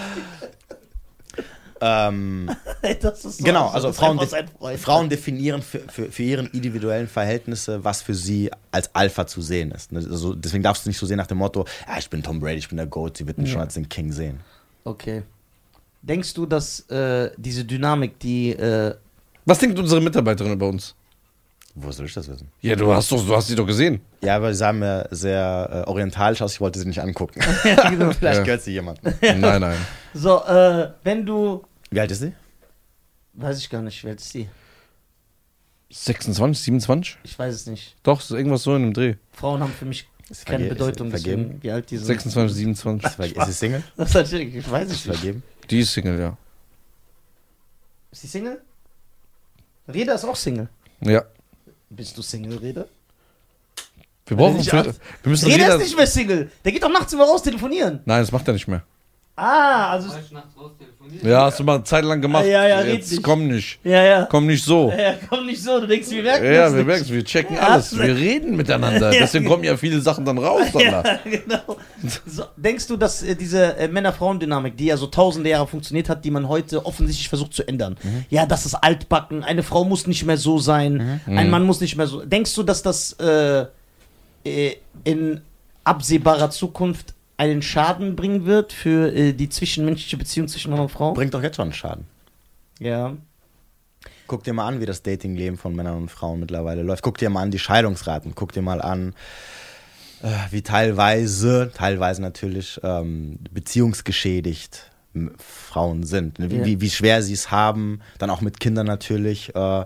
Ähm, (laughs) Das ist so, genau, also Frauen, Freund. Frauen definieren für, für, für ihren individuellen Verhältnisse, was für sie als Alpha zu sehen ist. Ne? Also deswegen darfst du nicht so sehen nach dem Motto, ja, ich bin Tom Brady, ich bin der Goat, sie wird mich schon als den King sehen. Okay. Denkst du, dass äh, diese Dynamik, die. Äh, Was denkt unsere Mitarbeiterin über uns? Wo soll ich das wissen? Ja, du hast doch, du hast sie doch gesehen. Ja, aber sie sahen mir sehr äh, orientalisch aus, ich wollte sie nicht angucken. (laughs) genau. Vielleicht Ja. gehört sie jemandem. (laughs) Nein, nein. so, äh, wenn du. Wie alt ist sie? Weiß ich gar nicht, wer ist die? 26, 27? Ich weiß es nicht. Doch, ist irgendwas so in dem Dreh. Frauen haben für mich Ist keine verge- Bedeutung, ist sie vergeben? deswegen, wie alt die sind. 26, 27. Ist, verge- ist sie Single? (laughs) Das hat, ich weiß sie nicht. vergeben? Die ist Single, ja. Ist die Single? Reda ist auch Single. Ja. Bist du Single, Reda? Wir brauchen. Für, wir müssen Reda. ist nicht mehr Single. Der geht doch nachts immer raus telefonieren. Nein, das macht er nicht mehr. Ah, also. Ja, hast du mal eine Zeit lang gemacht. Ja, ja, red Jetzt nicht. komm nicht. Ja, ja. Komm nicht so. Ja, komm nicht so, du denkst, wir merken Ja, das wir nicht. merken wir checken Ja, alles. Wir reden miteinander. (laughs) Ja. Deswegen kommen ja viele Sachen dann raus. Dann (laughs) da. Ja, genau. (laughs) So, denkst du, dass äh, diese äh, Männer-Frauen-Dynamik, die ja so tausende Jahre funktioniert hat, die man heute offensichtlich versucht zu ändern, Mhm. ja, das ist altbacken, eine Frau muss nicht mehr so sein, Mhm. ein Mann muss nicht mehr so. Denkst du, dass das äh, äh, in absehbarer Zukunft einen Schaden bringen wird für äh, die zwischenmenschliche Beziehung zwischen Mann und Frau? Bringt doch jetzt schon einen Schaden. ja. Guck dir mal an, wie das Datingleben von Männern und Frauen mittlerweile läuft. Guck dir mal an die Scheidungsraten. Guck dir mal an, äh, wie teilweise, teilweise natürlich ähm, beziehungsgeschädigt Frauen sind. Ne? Wie, Ja. wie, wie schwer sie es haben, dann auch mit Kindern natürlich, äh, äh,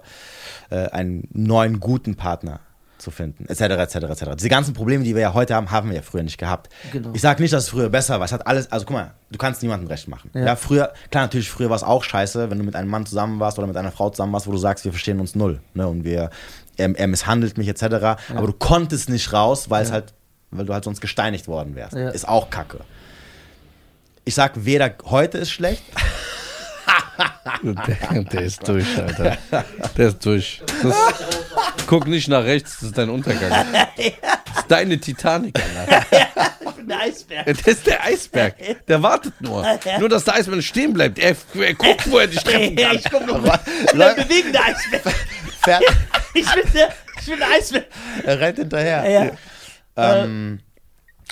einen neuen guten Partner zu finden, etc., etc., etc. Diese ganzen Probleme, die wir ja heute haben, haben wir ja früher nicht gehabt. Genau. Ich sage nicht, dass es früher besser war. Es hat alles, also guck mal, du kannst niemandem recht machen. Ja. Ja. früher, klar, natürlich, früher war es auch scheiße, wenn du mit einem Mann zusammen warst oder mit einer Frau zusammen warst, wo du sagst, wir verstehen uns null. Ne? Und wir, er, er misshandelt mich, etc. Aber du konntest nicht raus, weil es halt, weil du halt sonst gesteinigt worden wärst. Ja. Ist auch kacke. Ich sag, weder heute ist schlecht, (laughs) Der, der ist durch, Alter. Der ist durch. Das, guck nicht nach rechts, das ist dein Untergang. Das ist deine Titanic, Alter. Ich bin der Eisberg. Das ist der Eisberg. Der wartet nur. Nur, dass der Eisberg stehen bleibt. Er, er guckt, wo er dich treffen kann. ich komm noch. Der bewegende Eisberg. fährt, (laughs) Ich bin der, ich bin der Eisberg. er rennt hinterher. Ja. Ähm,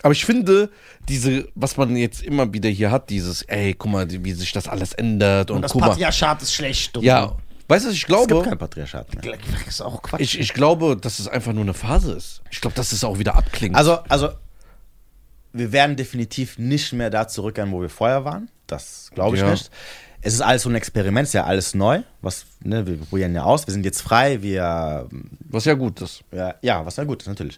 Aber ich finde, diese, was man jetzt immer wieder hier hat, dieses, ey, guck mal, wie sich das alles ändert und, Und das guck mal. Patriarchat ist schlecht. Und Ja, weißt du, ich es gibt glaube? kein Patriarchat mehr. Das ist auch Quatsch. Ich, ich glaube, dass es einfach nur eine Phase ist. Ich glaube, dass es auch wieder abklingt. Also, also wir werden definitiv nicht mehr da zurückkehren, wo wir vorher waren. Das glaube ich Ja. nicht. Es ist alles so ein Experiment, es ist ja alles neu. Was, ne, wir probieren ja aus. Wir sind jetzt frei, wir Was ja gut ist. ja, ja, was ja gut ist, natürlich.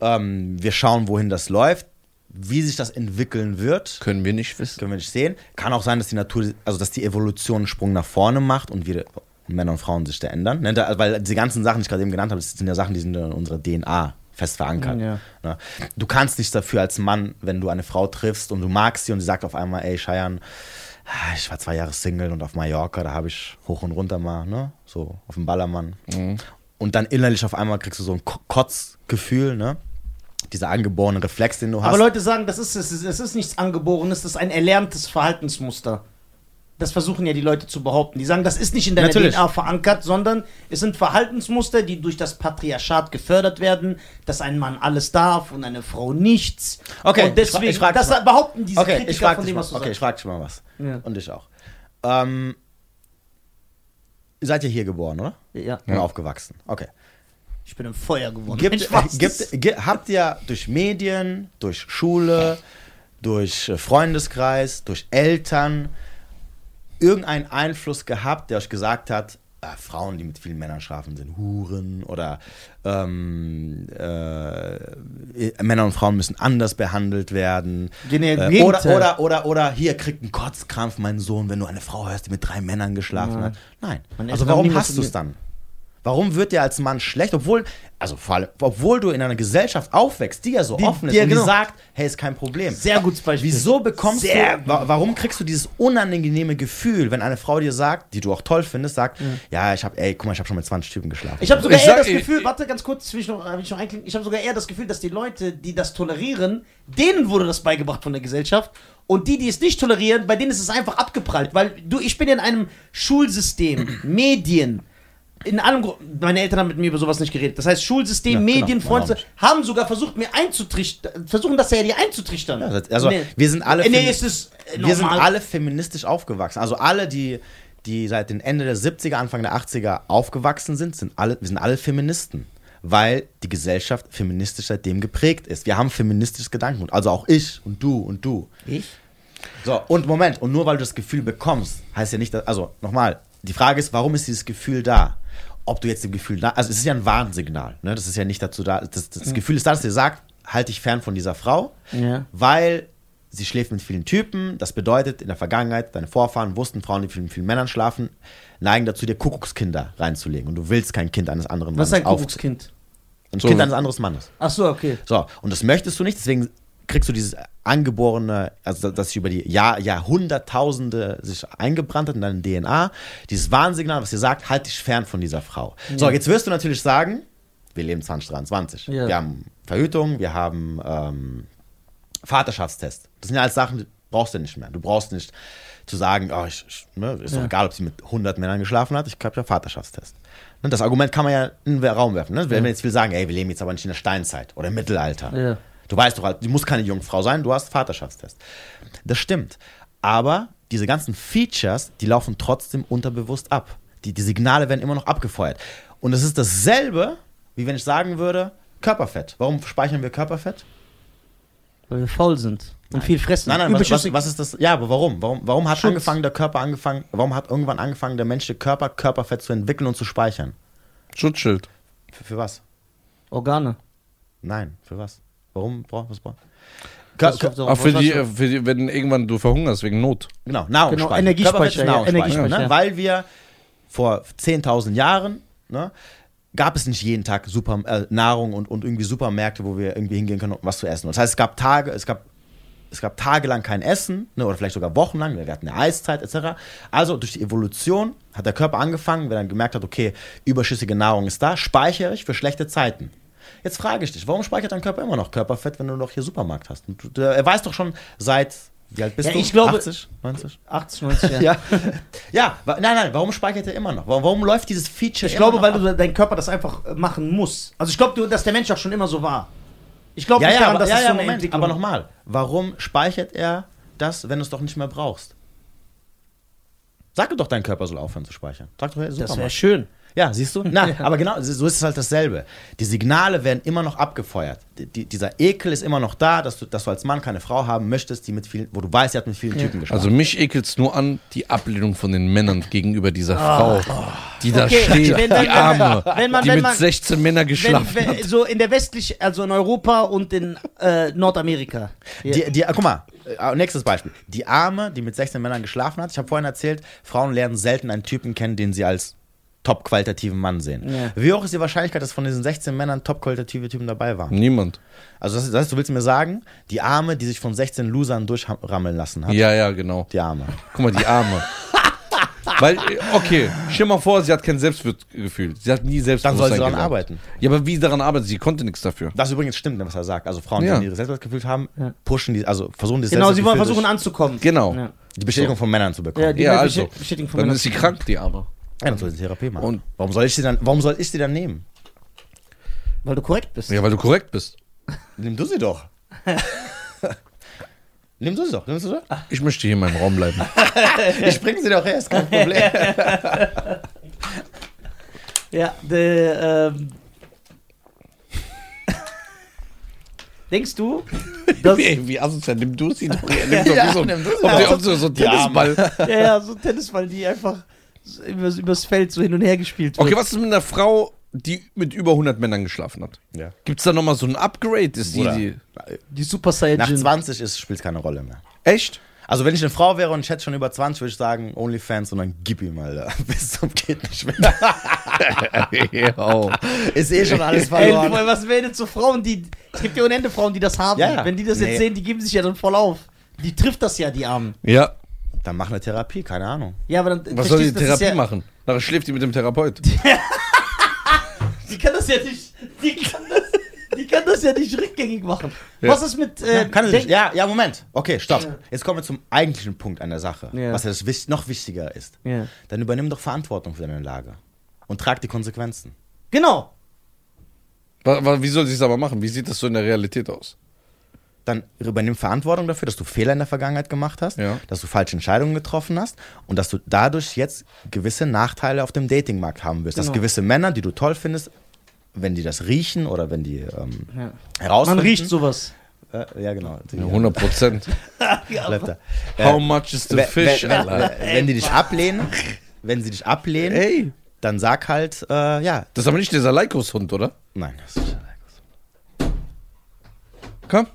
Ähm, wir schauen, wohin das läuft. Wie sich das entwickeln wird, Können wir nicht wissen. können wir nicht sehen. Kann auch sein, dass die Natur, also dass die Evolution einen Sprung nach vorne macht und wir Männer und Frauen sich da ändern. Ne, weil diese ganzen Sachen, die ich gerade eben genannt habe, das sind ja Sachen, die sind in unserer DNA fest verankert. Ja. Ne? Du kannst nichts dafür als Mann, wenn du eine Frau triffst und du magst sie und sie sagt auf einmal, ey, Cheyenne, ah, ich war zwei Jahre Single und auf Mallorca, da habe ich hoch und runter mal, ne, so auf dem Ballermann. Und dann innerlich auf einmal kriegst du so ein Ko- Kotzgefühl, ne? Dieser angeborene Reflex, den du hast. Aber Leute sagen, das ist, es ist, es ist nichts Angeborenes, das ist ein erlerntes Verhaltensmuster. Das versuchen ja die Leute zu behaupten. Die sagen, das ist nicht in deiner Natürlich. DNA verankert, sondern es sind Verhaltensmuster, die durch das Patriarchat gefördert werden, dass ein Mann alles darf und eine Frau nichts. Okay, und deswegen, ich frag- ich das dich mal. behaupten diese okay, Kritiker ich frag von dich dem, mal, was du okay, ich sagst. frag dich mal was. Ja. Und dich auch. Ähm, ihr seid ja hier geboren, oder? Ja, Und aufgewachsen. Okay. Ich bin im Feuer geworden. Gibt, gibt, ge- habt ihr durch Medien, durch Schule, durch äh, Freundeskreis, durch Eltern irgendeinen Einfluss gehabt, der euch gesagt hat, äh, Frauen, die mit vielen Männern schlafen, sind Huren oder ähm, äh, Männer und Frauen müssen anders behandelt werden. Äh, oder, oder, oder, oder hier kriegt ein Kotzkrampf mein Sohn, wenn du eine Frau hörst, die mit drei Männern geschlafen Nein. hat. Nein. Meine Also warum hast du es dann? Warum wird dir als Mann schlecht, obwohl, also vor allem, obwohl du in einer Gesellschaft aufwächst, die ja so Die- offen ist ja, und genau. die sagt, hey, ist kein Problem. Sehr gutes Beispiel. Wieso bekommst Sehr du, wa warum kriegst du dieses unangenehme Gefühl, wenn eine Frau dir sagt, die du auch toll findest, sagt, ja, ich habe, ey, guck mal, ich habe schon mit 20 Typen geschlafen. Ich habe sogar Ich eher sag- das ich- Gefühl, warte ganz kurz, will ich noch, will ich noch einklinken, ich habe sogar eher das Gefühl, dass die Leute, die das tolerieren, denen wurde das beigebracht von der Gesellschaft und die, die es nicht tolerieren, bei denen ist es einfach abgeprallt, weil du, ich bin ja in einem Schulsystem, (clears throat) Medien, in allem, meine Eltern haben mit mir über sowas nicht geredet. Das heißt, Schulsystem, Ja, genau, Medien, meine Freunde, haben sogar versucht, mir einzutrichtern, versuchen das ja dir einzutrichtern. Ja, also wir sind alle, nee, ist es äh, wir sind normal. alle feministisch aufgewachsen. Also alle, die, die seit den Ende der 70er, Anfang der 80er aufgewachsen sind, sind alle, wir sind alle Feministen. Weil die Gesellschaft feministisch seitdem geprägt ist. Wir haben feministisches Gedankengut. Also auch ich und du und du. Ich? So, und Moment, und nur weil du das Gefühl bekommst, heißt ja nicht, dass, also nochmal, die Frage ist, warum ist dieses Gefühl da? Ob du jetzt dem Gefühl da, also es ist ja ein Warnsignal, ne? das ist ja nicht dazu da, das, das Gefühl ist da, dass dir sagt, halt dich fern von dieser Frau, Ja. weil sie schläft mit vielen Typen, das bedeutet, in der Vergangenheit, deine Vorfahren wussten, Frauen, die mit vielen, vielen Männern schlafen, neigen dazu, dir Kuckuckskinder reinzulegen und du willst kein Kind eines anderen Was ist Mannes ein Kuckuckskind? Ein So. Kind eines anderen Mannes. Ach so, okay. So, und das möchtest du nicht, deswegen kriegst du dieses angeborene, also das sich über die Jahr, Jahrhunderttausende sich eingebrannt hat in deine DNA, dieses Warnsignal, was dir sagt, halt dich fern von dieser Frau. So, jetzt wirst du natürlich sagen, wir leben 2023. Ja. Wir haben Verhütung, wir haben ähm, Vaterschaftstest. Das sind ja alles Sachen, die brauchst du nicht mehr. Du brauchst nicht zu sagen, oh, ich, ich, ne, ist doch Ja. egal, ob sie mit 100 Männern geschlafen hat, ich habe ja Vaterschaftstest. Ne, das Argument kann man ja in den Raum werfen. Ne? Wenn wir jetzt viel sagen, ey, wir leben jetzt aber nicht in der Steinzeit oder im Mittelalter. Ja. Du weißt doch, halt, du musst keine Jungfrau sein, du hast Vaterschaftstest. Das stimmt. Aber diese ganzen Features, die laufen trotzdem unterbewusst ab. Die, die Signale werden immer noch abgefeuert. Und es ist dasselbe, wie wenn ich sagen würde, Körperfett. Warum speichern wir Körperfett? Weil wir faul sind und viel fressen. Nein, nein, was, was, Überschüssig. was ist das? Ja, aber warum? Warum, warum hat Schutz. angefangen der Körper angefangen, warum hat irgendwann angefangen der menschliche Körper Körperfett zu entwickeln und zu speichern? Schutzschild. Für, für was? Organe. Nein, für was? Warum braucht was braucht? Ach, für die, für die, wenn irgendwann du verhungerst wegen Not. Genau, Nahrungsspeicher. Genau, Energiespeicher, ja, Energiespeicher, ne? Weil wir vor 10.000 Jahren, ne, gab es nicht jeden Tag super, äh, Nahrung und, und irgendwie Supermärkte, wo wir irgendwie hingehen können, um was zu essen. Das heißt, es gab Tage, es gab, es gab tagelang kein Essen, ne, oder vielleicht sogar wochenlang, wir hatten eine Eiszeit etc. Also durch die Evolution hat der Körper angefangen, wenn er dann gemerkt hat, okay, überschüssige Nahrung ist da, speichere ich für schlechte Zeiten. Jetzt frage ich dich, warum speichert dein Körper immer noch Körperfett, wenn du noch hier Supermarkt hast? Und du, er weiß doch schon seit, wie alt bist Ja, du? ich glaube- 80, 90? 80, 90 Jahre. Ja. ja, wa- nein, nein, warum speichert er immer noch? Warum, läuft dieses Feature Ich glaube, weil du, dein Körper das einfach äh, machen muss. Also ich glaube, dass der Mensch auch schon immer so war. Ich glaube Ja, nicht ja, daran, aber, dass ja, es ja, so eine Moment, Entwicklung aber nochmal. Warum speichert er das, wenn du es doch nicht mehr brauchst? Sag doch, dein Körper soll aufhören zu speichern. Sag doch, hey, Das wäre schön. Ja, siehst du? Na, (laughs) aber genau, so ist es halt dasselbe. Die Signale werden immer noch abgefeuert. Die, die, dieser Ekel ist immer noch da, dass du, dass du als Mann keine Frau haben möchtest, die mit vielen, wo du weißt, sie hat mit vielen Typen geschlafen. Also mich ekelt's nur an, die Ablehnung von den Männern gegenüber dieser Frau, die da. Okay, steht, wenn dann- die Arme, wenn man- die wenn mit man- 16 Männern geschlafen Wenn, wenn, hat. so in der westlich, also in Europa und in äh, Nordamerika. Ja. Die, die, guck mal, äh, nächstes Beispiel. Die Arme, die mit 16 Männern geschlafen hat. Ich habe vorhin erzählt, Frauen lernen selten einen Typen kennen, den sie als top-qualitativen Mann sehen. Ja. Wie hoch ist die Wahrscheinlichkeit, dass von diesen 16 Männern top-qualitative Typen dabei waren? Niemand. Also das, das heißt, du willst mir sagen, die Arme, die sich von 16 Losern durchrammeln lassen hat, Ja, ja, genau. die Arme. Guck mal, die Arme. (laughs) Weil, okay, stell mal vor, sie hat kein Selbstwertgefühl. Sie hat nie Dann Selbstbewusstsein soll sie daran gelernt. arbeiten. Ja, aber wie daran arbeitet sie? Konnte nichts dafür. Das übrigens stimmt, was er sagt. Also Frauen, Ja. die ihre Selbstwertgefühl haben, pushen die, also versuchen die Genau, sie wollen versuchen anzukommen. Genau. Ja. die Bestätigung von Männern zu bekommen. Ja, die Ja, also, Bestätigung von dann Männern. ist sie krank, die Arme. Ja, dann soll sie Therapie machen. Und- warum soll ich sie dann, warum soll ich sie dann nehmen? Weil du korrekt bist. Ja, weil du korrekt bist. Nimm du sie doch. (laughs) Nimm du sie doch. Nimm du sie doch. Ich möchte hier in meinem Raum bleiben. (laughs) Ich bringe sie doch her, ist kein Problem. (laughs) Ja, der, ähm. Denkst du, dass, Wie, wie asozial, nimm du sie doch. her. Nimm doch Ja, wie so, nimm du sie ob doch. die- ob so, so. Tennisball. ja, ja, so Tennisball, die einfach übers, übers Feld so hin und her gespielt wird. Okay, was ist mit einer Frau, die mit über 100 Männern geschlafen hat? Ja. Gibt es da nochmal so ein Upgrade? Ist die, Bruder, die Die Super Saiyan. nach 20 ist, spielt keine Rolle mehr. echt? Also wenn ich eine Frau wäre und ich hätte schon über 20, würde ich sagen, Onlyfans und dann gib ihm mal da. (laughs) Bis zum geht nicht mehr. (laughs) Ist eh schon alles Ey, verloren. was wäre denn zu Frauen, die. Es gibt ja Ende Frauen, die das haben. Ja, ja. Wenn die das Nee. jetzt sehen, die geben sich ja dann voll auf. Die trifft das ja, die Armen. Ja. Dann mach eine Therapie, keine Ahnung. Ja, aber dann. Was soll die Therapie ja, machen? Nachher schläft die mit dem Therapeut. (laughs) Die kann das ja nicht. Die kann das, die kann das ja nicht rückgängig machen. Ja. Was ist mit. Äh, Ja, kann nicht. Ja, ja, Moment. Okay, stopp. Ja. Jetzt kommen wir zum eigentlichen Punkt an der Sache, Ja. was ja das noch wichtiger ist. Ja. Dann übernimm doch Verantwortung für deine Lage und trag die Konsequenzen. Genau. Wie soll sie es aber machen? Wie sieht das so in der Realität aus? Dann übernimm Verantwortung dafür, dass du Fehler in der Vergangenheit gemacht hast, Ja. dass du falsche Entscheidungen getroffen hast und dass du dadurch jetzt gewisse Nachteile auf dem Datingmarkt haben wirst. Dass Genau. gewisse Männer, die du toll findest, wenn die das riechen oder wenn die ähm, Ja. herausfinden. Man riecht sowas. Äh, ja, genau. Die, Ja, 100 Prozent. (laughs) How Äh, much is the wenn- fish? wenn, wenn, Alter? wenn die dich ablehnen, wenn sie dich ablehnen, Ey. dann sag halt, äh, ja, Das ist aber nicht dieser Leikos-Hund, oder? nein. Das ist, Komm.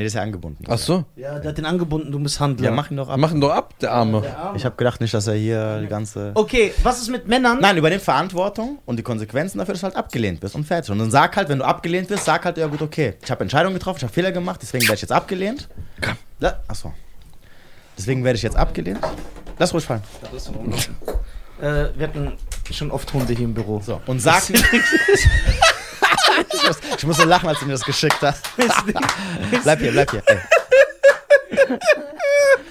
Nee, das ist ja angebunden. Ach so. Ja, der hat den angebunden, du Misshandler. Ja, mach ihn doch ab. Mach ihn doch ab, der Arme. Ich habe gedacht nicht, dass er hier die ganze. Okay, was ist mit Männern? Nein, übernimm Verantwortung und die Konsequenzen dafür, dass du halt abgelehnt bist und fertig. Und dann sag halt, wenn du abgelehnt wirst, sag halt, ja gut, okay, ich habe Entscheidungen getroffen, ich habe Fehler gemacht, deswegen werde ich jetzt abgelehnt. Komm. Achso. Deswegen werde ich jetzt abgelehnt. Lass ruhig fallen. Äh, wir hatten schon oft Hunde hier im Büro. So. Und sag nicht. (laughs) (laughs) ich, muss, ich muss so lachen, als du mir das geschickt hast. (laughs) (laughs) Bleib hier, bleib hier.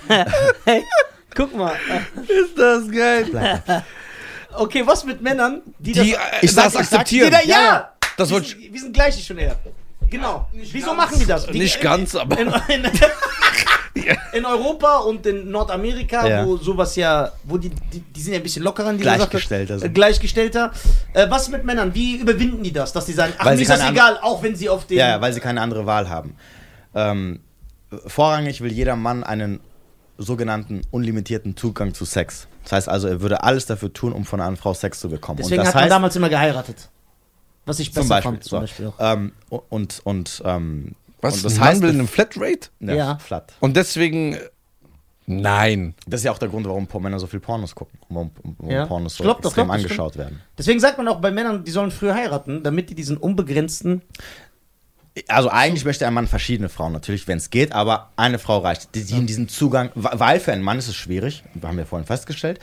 Ey, hey, guck mal. Ist das geil. bleib. Okay, was mit Männern, die, Die das. Ich sag- das ich sag- akzeptieren. Die da, ja! Das wir, sind, wir sind gleich schon eher. Genau. Wieso machen die das? Die, Nicht ganz, aber. In, in, (laughs) in Europa und in Nordamerika, Ja. wo sowas ja, wo die, die, die sind ja ein bisschen lockerer in dieser Gleichgestellter Sache. Äh, sind. gleichgestellter. Äh, was mit Männern? Wie überwinden die das, dass die sagen, ach, Weil mir ist das egal, auch wenn sie auf den. Ja, weil sie keine andere Wahl haben. Ähm, vorrangig will jeder Mann einen sogenannten unlimitierten Zugang zu Sex. Das heißt also, er würde alles dafür tun, um von einer Frau Sex zu bekommen. Deswegen hat man heißt, damals immer geheiratet. Was ich besser zum Beispiel, fand, zum so, Beispiel ähm, und und ähm, Was? und das das ein Mann heißt, will eine Flatrate? ja, Ja. flat. Und deswegen. Nein. Das ist ja auch der Grund, warum Männer so viel Pornos gucken, warum, warum Ja. Pornos so Glaub extrem glaub, angeschaut werden. Deswegen sagt man auch bei Männern, die sollen früher heiraten, damit die diesen unbegrenzten. Also eigentlich möchte ein Mann verschiedene Frauen, natürlich, wenn es geht, aber eine Frau reicht. Die, die in diesen Zugang, weil für einen Mann ist es schwierig, wir haben ja vorhin festgestellt,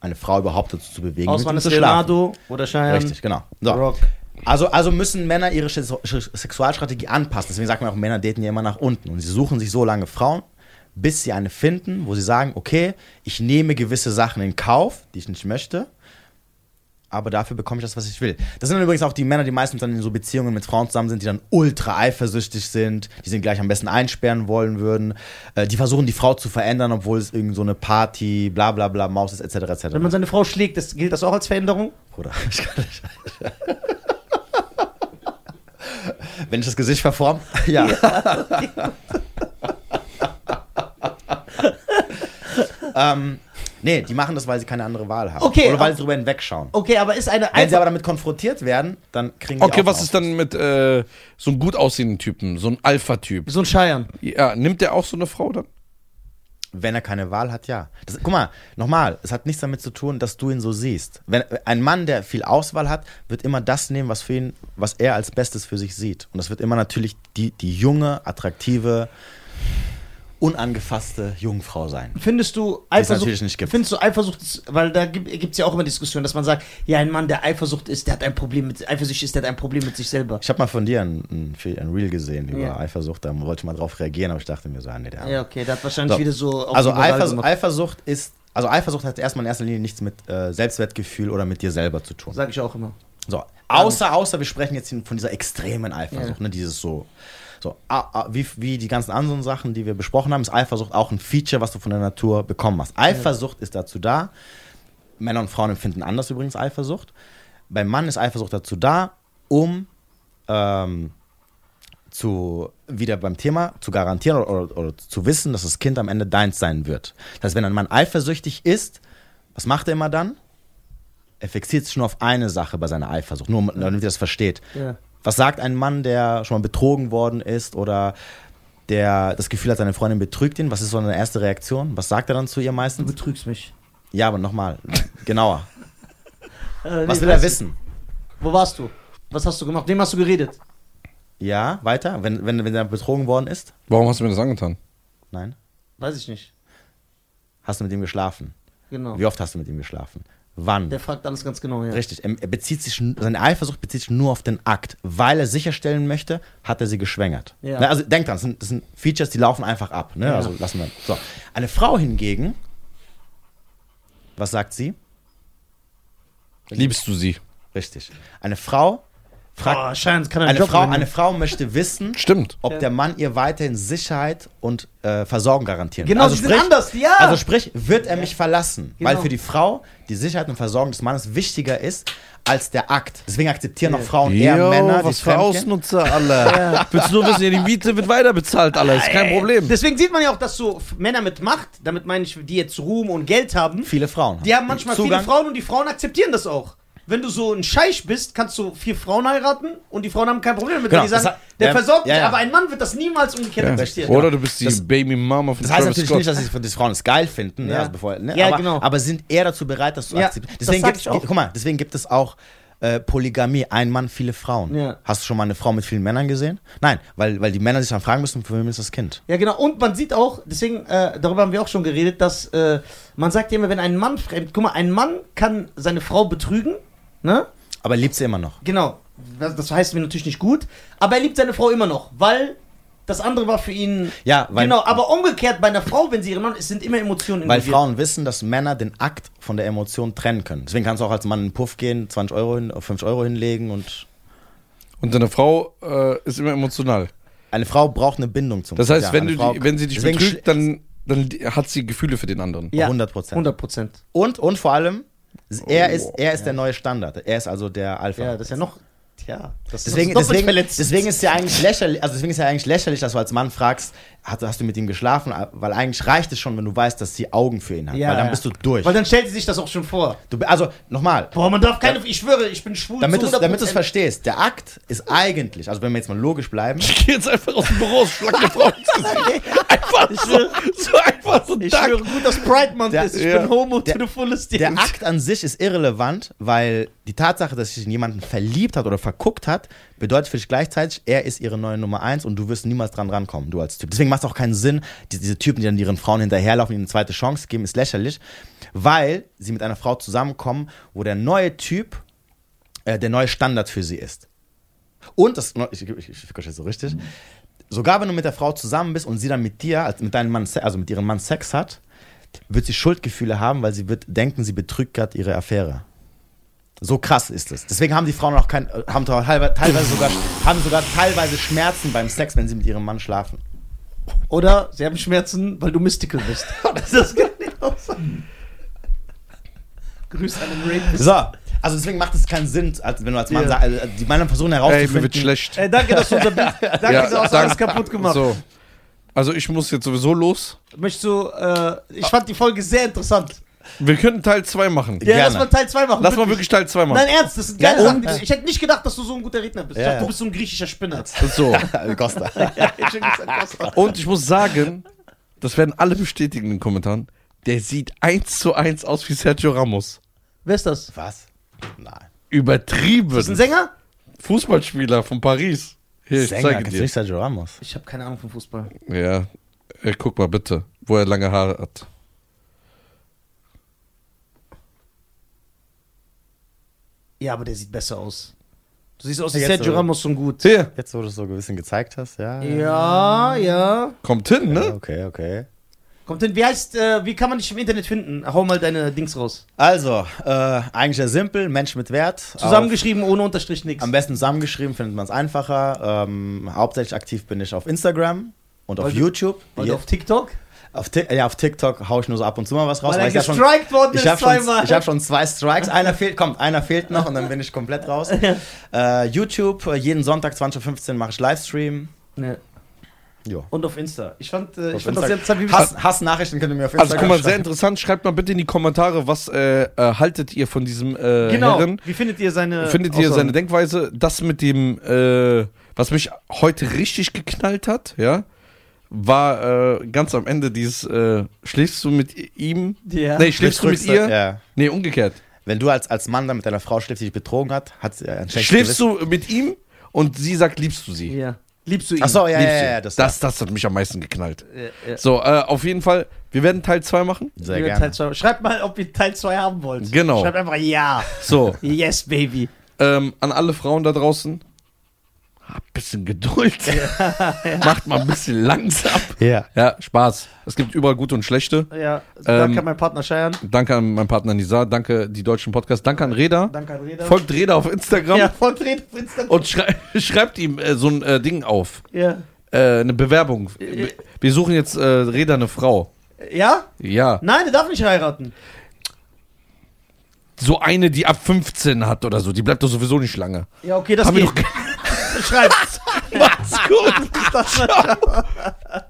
eine Frau überhaupt dazu zu bewegen, Auswahl ihm ist zu schlafen. Leonardo oder Cheyenne. Richtig, genau. So. Rock. Also, also müssen Männer ihre Sex- Sexualstrategie anpassen. Deswegen sagt man auch, Männer daten ja immer nach unten. Und sie suchen sich so lange Frauen, bis sie eine finden, wo sie sagen, okay, ich nehme gewisse Sachen in Kauf, die ich nicht möchte, aber dafür bekomme ich das, was ich will. Das sind dann übrigens auch die Männer, die meistens dann in so Beziehungen mit Frauen zusammen sind, die dann ultra eifersüchtig sind, die sie gleich am besten einsperren wollen würden. Äh, die versuchen, die Frau zu verändern, obwohl es irgend so eine Party, bla bla bla, Maus ist, etc. etc. Wenn man seine Frau schlägt, das, gilt das auch als Veränderung? Bruder, (laughs) ich kann nicht. Wenn ich das Gesicht verform? (laughs) Ja. (laughs) ähm, nee, die machen das, weil sie keine andere Wahl haben. Okay, Oder weil sie drüber hinwegschauen. Okay, aber ist eine Wenn sie aber damit konfrontiert werden, dann kriegen die Okay, auch was ist dann mit äh, so einem gut aussehenden Typen, so ein Alpha-Typ? So ein Scheiern. Ja, nimmt der auch so eine Frau dann? Wenn er keine Wahl hat, ja. Das, guck mal, nochmal, es hat nichts damit zu tun, dass du ihn so siehst. Wenn, ein Mann, der viel Auswahl hat, wird immer das nehmen, was für ihn, was er als Bestes für sich sieht. Und das wird immer natürlich die, die junge, attraktive, unangefasste Jungfrau sein. Findest du Eifersucht? natürlich nicht gibt. Findest du Eifersucht, weil da gibt es ja auch immer Diskussionen, dass man sagt, ja, ein Mann, der Eifersucht ist, der hat ein Problem mit Eifersucht ist, der hat ein Problem mit sich selber. Ich habe mal von dir ein, ein, ein Reel gesehen über Ja. Eifersucht, da wollte ich mal drauf reagieren, aber ich dachte mir so, ah, nee, der Ja, okay, der hat wahrscheinlich So. wieder so. Also Eifersucht. Eifersucht ist, also Eifersucht hat erstmal in erster Linie nichts mit äh, Selbstwertgefühl oder mit dir selber zu tun. Sag ich auch immer. So, außer, außer wir sprechen jetzt von dieser extremen Eifersucht, Ja. ne, dieses so, so, ah, ah, wie, wie die ganzen anderen Sachen, die wir besprochen haben, ist Eifersucht auch ein Feature, was du von der Natur bekommen hast. Eifersucht ist dazu da, Männer und Frauen empfinden anders übrigens Eifersucht. Beim Mann ist Eifersucht dazu da, um ähm, zu, wieder beim Thema, zu garantieren oder, oder, oder zu wissen, dass das Kind am Ende deins sein wird. Das heißt, wenn ein Mann eifersüchtig ist, was macht er immer dann? Er fixiert sich nur auf eine Sache bei seiner Eifersucht, nur damit ihr das versteht. Ja. Was sagt ein Mann, der schon mal betrogen worden ist oder der das Gefühl hat, seine Freundin betrügt ihn? Was ist so eine erste Reaktion? Was sagt er dann zu ihr Du meistens? betrügst mich. Ja, aber nochmal, genauer. Äh, Was nee, will er wissen? ich. Wo warst du? Was hast du gemacht? Wem hast du geredet? Ja, weiter? Wenn, wenn, wenn er betrogen worden ist? Warum hast du mir das angetan? Nein. Weiß ich nicht. Hast du mit ihm geschlafen? Genau. Wie oft hast du mit ihm geschlafen? Wann? Der fragt alles ganz genau, ja. Richtig. Er bezieht sich, seine Eifersucht bezieht sich nur auf den Akt. Weil er sicherstellen möchte, hat er sie geschwängert. Ja. Ne, also denk dran, das sind, das sind Features, die laufen einfach ab. Ne? Ja. Also lassen wir. So. Eine Frau hingegen, was sagt sie? Liebst du sie? Richtig. Eine Frau fragt. Oh, Schein, kann eine, Job Frau, eine Frau möchte wissen, (laughs) Stimmt. ob Ja. der Mann ihr weiterhin Sicherheit und äh, Versorgung garantieren Genau, also sind anders, ja. Also sprich, wird er mich verlassen? Genau. Weil für die Frau die Sicherheit und Versorgung des Mannes wichtiger ist als der Akt. Deswegen akzeptieren auch Frauen eher Jo, Männer, was die für fremdgehen. Ausnutzer, alle. (laughs) Willst du nur wissen, ja, die Miete wird weiter bezahlt, alle. Ist kein Problem. Deswegen sieht man ja auch, dass so Männer mit Macht, damit meine ich, die jetzt Ruhm und Geld haben, Viele Frauen. die haben manchmal Zugang. viele Frauen und die Frauen akzeptieren das auch. Wenn du so ein Scheich bist, kannst du vier Frauen heiraten und die Frauen haben kein Problem damit. Genau, weil die sagen, das hat- der ja, versorgt ja, dich, ja. aber ein Mann wird das niemals umgekehrt Ja. akzeptieren. Oder du bist die Das- Baby Mama von Das heißt Travis natürlich Scott. nicht, dass die, die Frauen es geil finden, ne? Ja. also bevor, ne? Ja, aber, genau. aber sind eher dazu bereit, das zu Ja, akzeptieren. das Deswegen ich auch. guck mal, deswegen gibt es auch äh, Polygamie, ein Mann, viele Frauen. Ja. Hast du schon mal eine Frau mit vielen Männern gesehen? Nein, weil, weil die Männer sich dann fragen müssen, für wen ist das Kind? Ja, genau. Und man sieht auch, deswegen, äh, darüber haben wir auch schon geredet, dass äh, man sagt ja immer, wenn ein Mann fremd, guck mal, ein Mann kann seine Frau betrügen, ne? Aber er liebt sie immer noch. Genau. Das, das heißt mir natürlich nicht gut, aber er liebt seine Frau immer noch, weil das andere war für ihn. Ja, weil, genau, aber umgekehrt bei einer Frau, wenn sie ihren Mann, es sind immer Emotionen weil involviert. Frauen wissen, dass Männer den Akt von der Emotion trennen können. Deswegen kannst du auch als Mann in den Puff gehen, 20 Euro hin, 50 Euro hinlegen und Und deine Frau äh, ist immer emotional. eine Frau braucht eine Bindung zum Das heißt, Ja, wenn, du die, wenn sie dich betrügt, dann, dann hat sie Gefühle für den anderen. Ja, 100 Prozent. 100 Prozent. Und, und vor allem, er Oh, ist, er ist der neue Standard. Er ist also der Alpha. Ja, das ist ja noch. Tja, das Deswegen, ist deswegen, verletzt. deswegen ist ja eigentlich lächerlich, also deswegen ist ja eigentlich lächerlich, dass du als Mann fragst, hast, hast du mit ihm geschlafen? Weil eigentlich reicht es schon, wenn du weißt, dass sie Augen für ihn hat. Ja, weil dann ja. bist du durch. Weil dann stellt sie sich das auch schon vor. Du, also nochmal, Boah, man darf keine. Ich schwöre, ich bin schwul. damit zu du es damit du's 100%. verstehst, der Akt ist eigentlich, also wenn wir jetzt mal logisch bleiben, Ich geh jetzt einfach aus dem Büro, schlag eine Frau ins Gesicht. (laughs) Einfach so, so einfach so Ich Dank. schwöre, gut, dass Pride Month Der- ist. Ich ja. bin homo Der- to the fullest. der. Akt an sich ist irrelevant, weil die Tatsache, dass sich in jemanden verliebt hat oder verguckt hat, bedeutet für dich gleichzeitig, er ist ihre neue Nummer eins und du wirst niemals dran rankommen, du als Typ. Deswegen macht es auch keinen Sinn, die, diese Typen, die dann ihren Frauen hinterherlaufen, ihnen eine zweite Chance geben, ist lächerlich, weil sie mit einer Frau zusammenkommen, wo der neue Typ äh, der neue Standard für sie ist. Und das, ich, ich, ich, ich so richtig, sogar wenn du mit der Frau zusammen bist und sie dann mit dir, also mit deinem Mann, also mit ihrem Mann Sex hat, wird sie Schuldgefühle haben, weil sie wird denken, sie betrügt gerade ihre Affäre. So krass ist es. Deswegen haben die Frauen auch kein, äh, haben teilweise, sogar, (laughs) haben sogar teilweise Schmerzen beim Sex, wenn sie mit ihrem Mann schlafen. Oder sie haben Schmerzen, weil du Mystical bist. (laughs) (laughs) das kann nicht auch sein. Grüß an den Rapist. So, also deswegen macht es keinen Sinn, als wenn du als Mann Ja. sagst, also die Männer versuchen Ey, herauszufinden. mir wird schlecht. Ey, danke, dass du unser Bild. Danke, Ja, dass du alles kaputt gemacht. So. Also ich muss jetzt sowieso los. Möchtest du, äh, ich fand die Folge sehr interessant. Wir könnten Teil 2 machen. Ja, lass Gerne. mal Teil 2 machen. Lass mal wirklich Teil 2 machen. Nein, ernst, das sind geile Sachen. die- Ich hätte nicht gedacht, dass du so ein guter Redner bist. Ich dachte, du bist so ein griechischer Spinner. So. (laughs) Costa. ja, ich hätte gesagt, was- Und ich muss sagen, das werden alle bestätigen in den Kommentaren. Der sieht eins zu eins aus wie Sergio Ramos. Wer ist das? Was? Nein. Übertrieben. Ist das ein Sänger? Fußballspieler von Paris. Hier, ich Sänger, zeige kennst du dir. nicht Sergio Ramos? Ich habe keine Ahnung vom Fußball. Ja. Ey, guck mal bitte, wo er lange Haare hat. Ja, aber der sieht besser aus. Du siehst aus wie Jetzt Sergio so. Ramos schon gut. Hier. Jetzt, wo du es so ein bisschen gezeigt hast, ja. Ja, ja. Kommt hin, Ja, ne? Okay, okay. Kommt denn, wie heißt, äh, wie kann man dich im Internet finden? Hau mal deine Dings raus. Also, äh, eigentlich sehr simpel, Mensch mit Wert. Zusammengeschrieben, ohne Unterstrich Auf, nix. am besten zusammengeschrieben, findet man es einfacher. Ähm, hauptsächlich aktiv bin ich auf Instagram und auf Weil du- YouTube. Weil Ja, du auf TikTok? Auf, ja, auf TikTok haue ich nur so ab und zu mal was raus. Weil weil ich ja schon, gestrikt worden ich habe schon, zweimal. ich hab schon zwei Strikes. Einer fehlt, kommt, einer fehlt noch und dann bin ich komplett raus. (laughs) äh, YouTube, äh, jeden Sonntag 20.15 Uhr mache ich Livestream. Ne. Jo. Und auf Insta. Ich fand, äh, ich fand das Insta- sehr interessant, wie Hass, Hassnachrichten könnt ihr mir auf Also Instagram guck mal, sehr interessant. Schreibt mal bitte in die Kommentare, was äh, äh, haltet ihr von diesem äh, Genau. Herren? Wie findet ihr seine. Findet ihr seine Denkweise? Das mit dem, äh, was mich heute richtig geknallt hat, ja, war äh, ganz am Ende dieses, äh, schläfst du mit ihm? Ja. Nee, schläfst du mit ihr? Ja. Nee, umgekehrt. Wenn du als, als Mann dann mit deiner Frau schläfst, die dich betrogen hat, hat sie ein schlechtes Schläfst Gewissen. du mit ihm und sie sagt, liebst du sie? Ja. Liebst du ihn? Ach so, ja, ja, du? ja, das, das, das hat mich am meisten geknallt. Ja, ja. So, äh, auf jeden Fall, wir werden Teil 2 machen. Sehr Wir gerne. Teil zwei. Schreibt mal, ob ihr Teil 2 haben wollt. Genau. Schreibt einfach ja. So, Yes, baby. ähm, an alle Frauen da draußen, ein bisschen Geduld. (laughs) Macht mal ein bisschen langsam. Ja. Ja, Spaß. Es gibt überall gute und schlechte. Ja. Danke Ähm, an meinen Partner Cheyenne. Danke an meinen Partner Nisa, danke die deutschen Podcasts, danke an Reda. Danke an Reda. Folgt Reda auf Instagram Ja, folgt Reda auf Instagram. und schrei (laughs) schreibt ihm äh, so ein äh, Ding auf. Ja. Äh, eine Bewerbung. Wir- Wir suchen jetzt äh, Reda eine Frau. Ja? Ja. Nein, der darf nicht heiraten. So eine, die ab 15 hat oder so. Die bleibt doch sowieso nicht lange. Ja, okay, das Haben wir geht. doch schreibt. (laughs) Macht's gut. (laughs) Bis dann.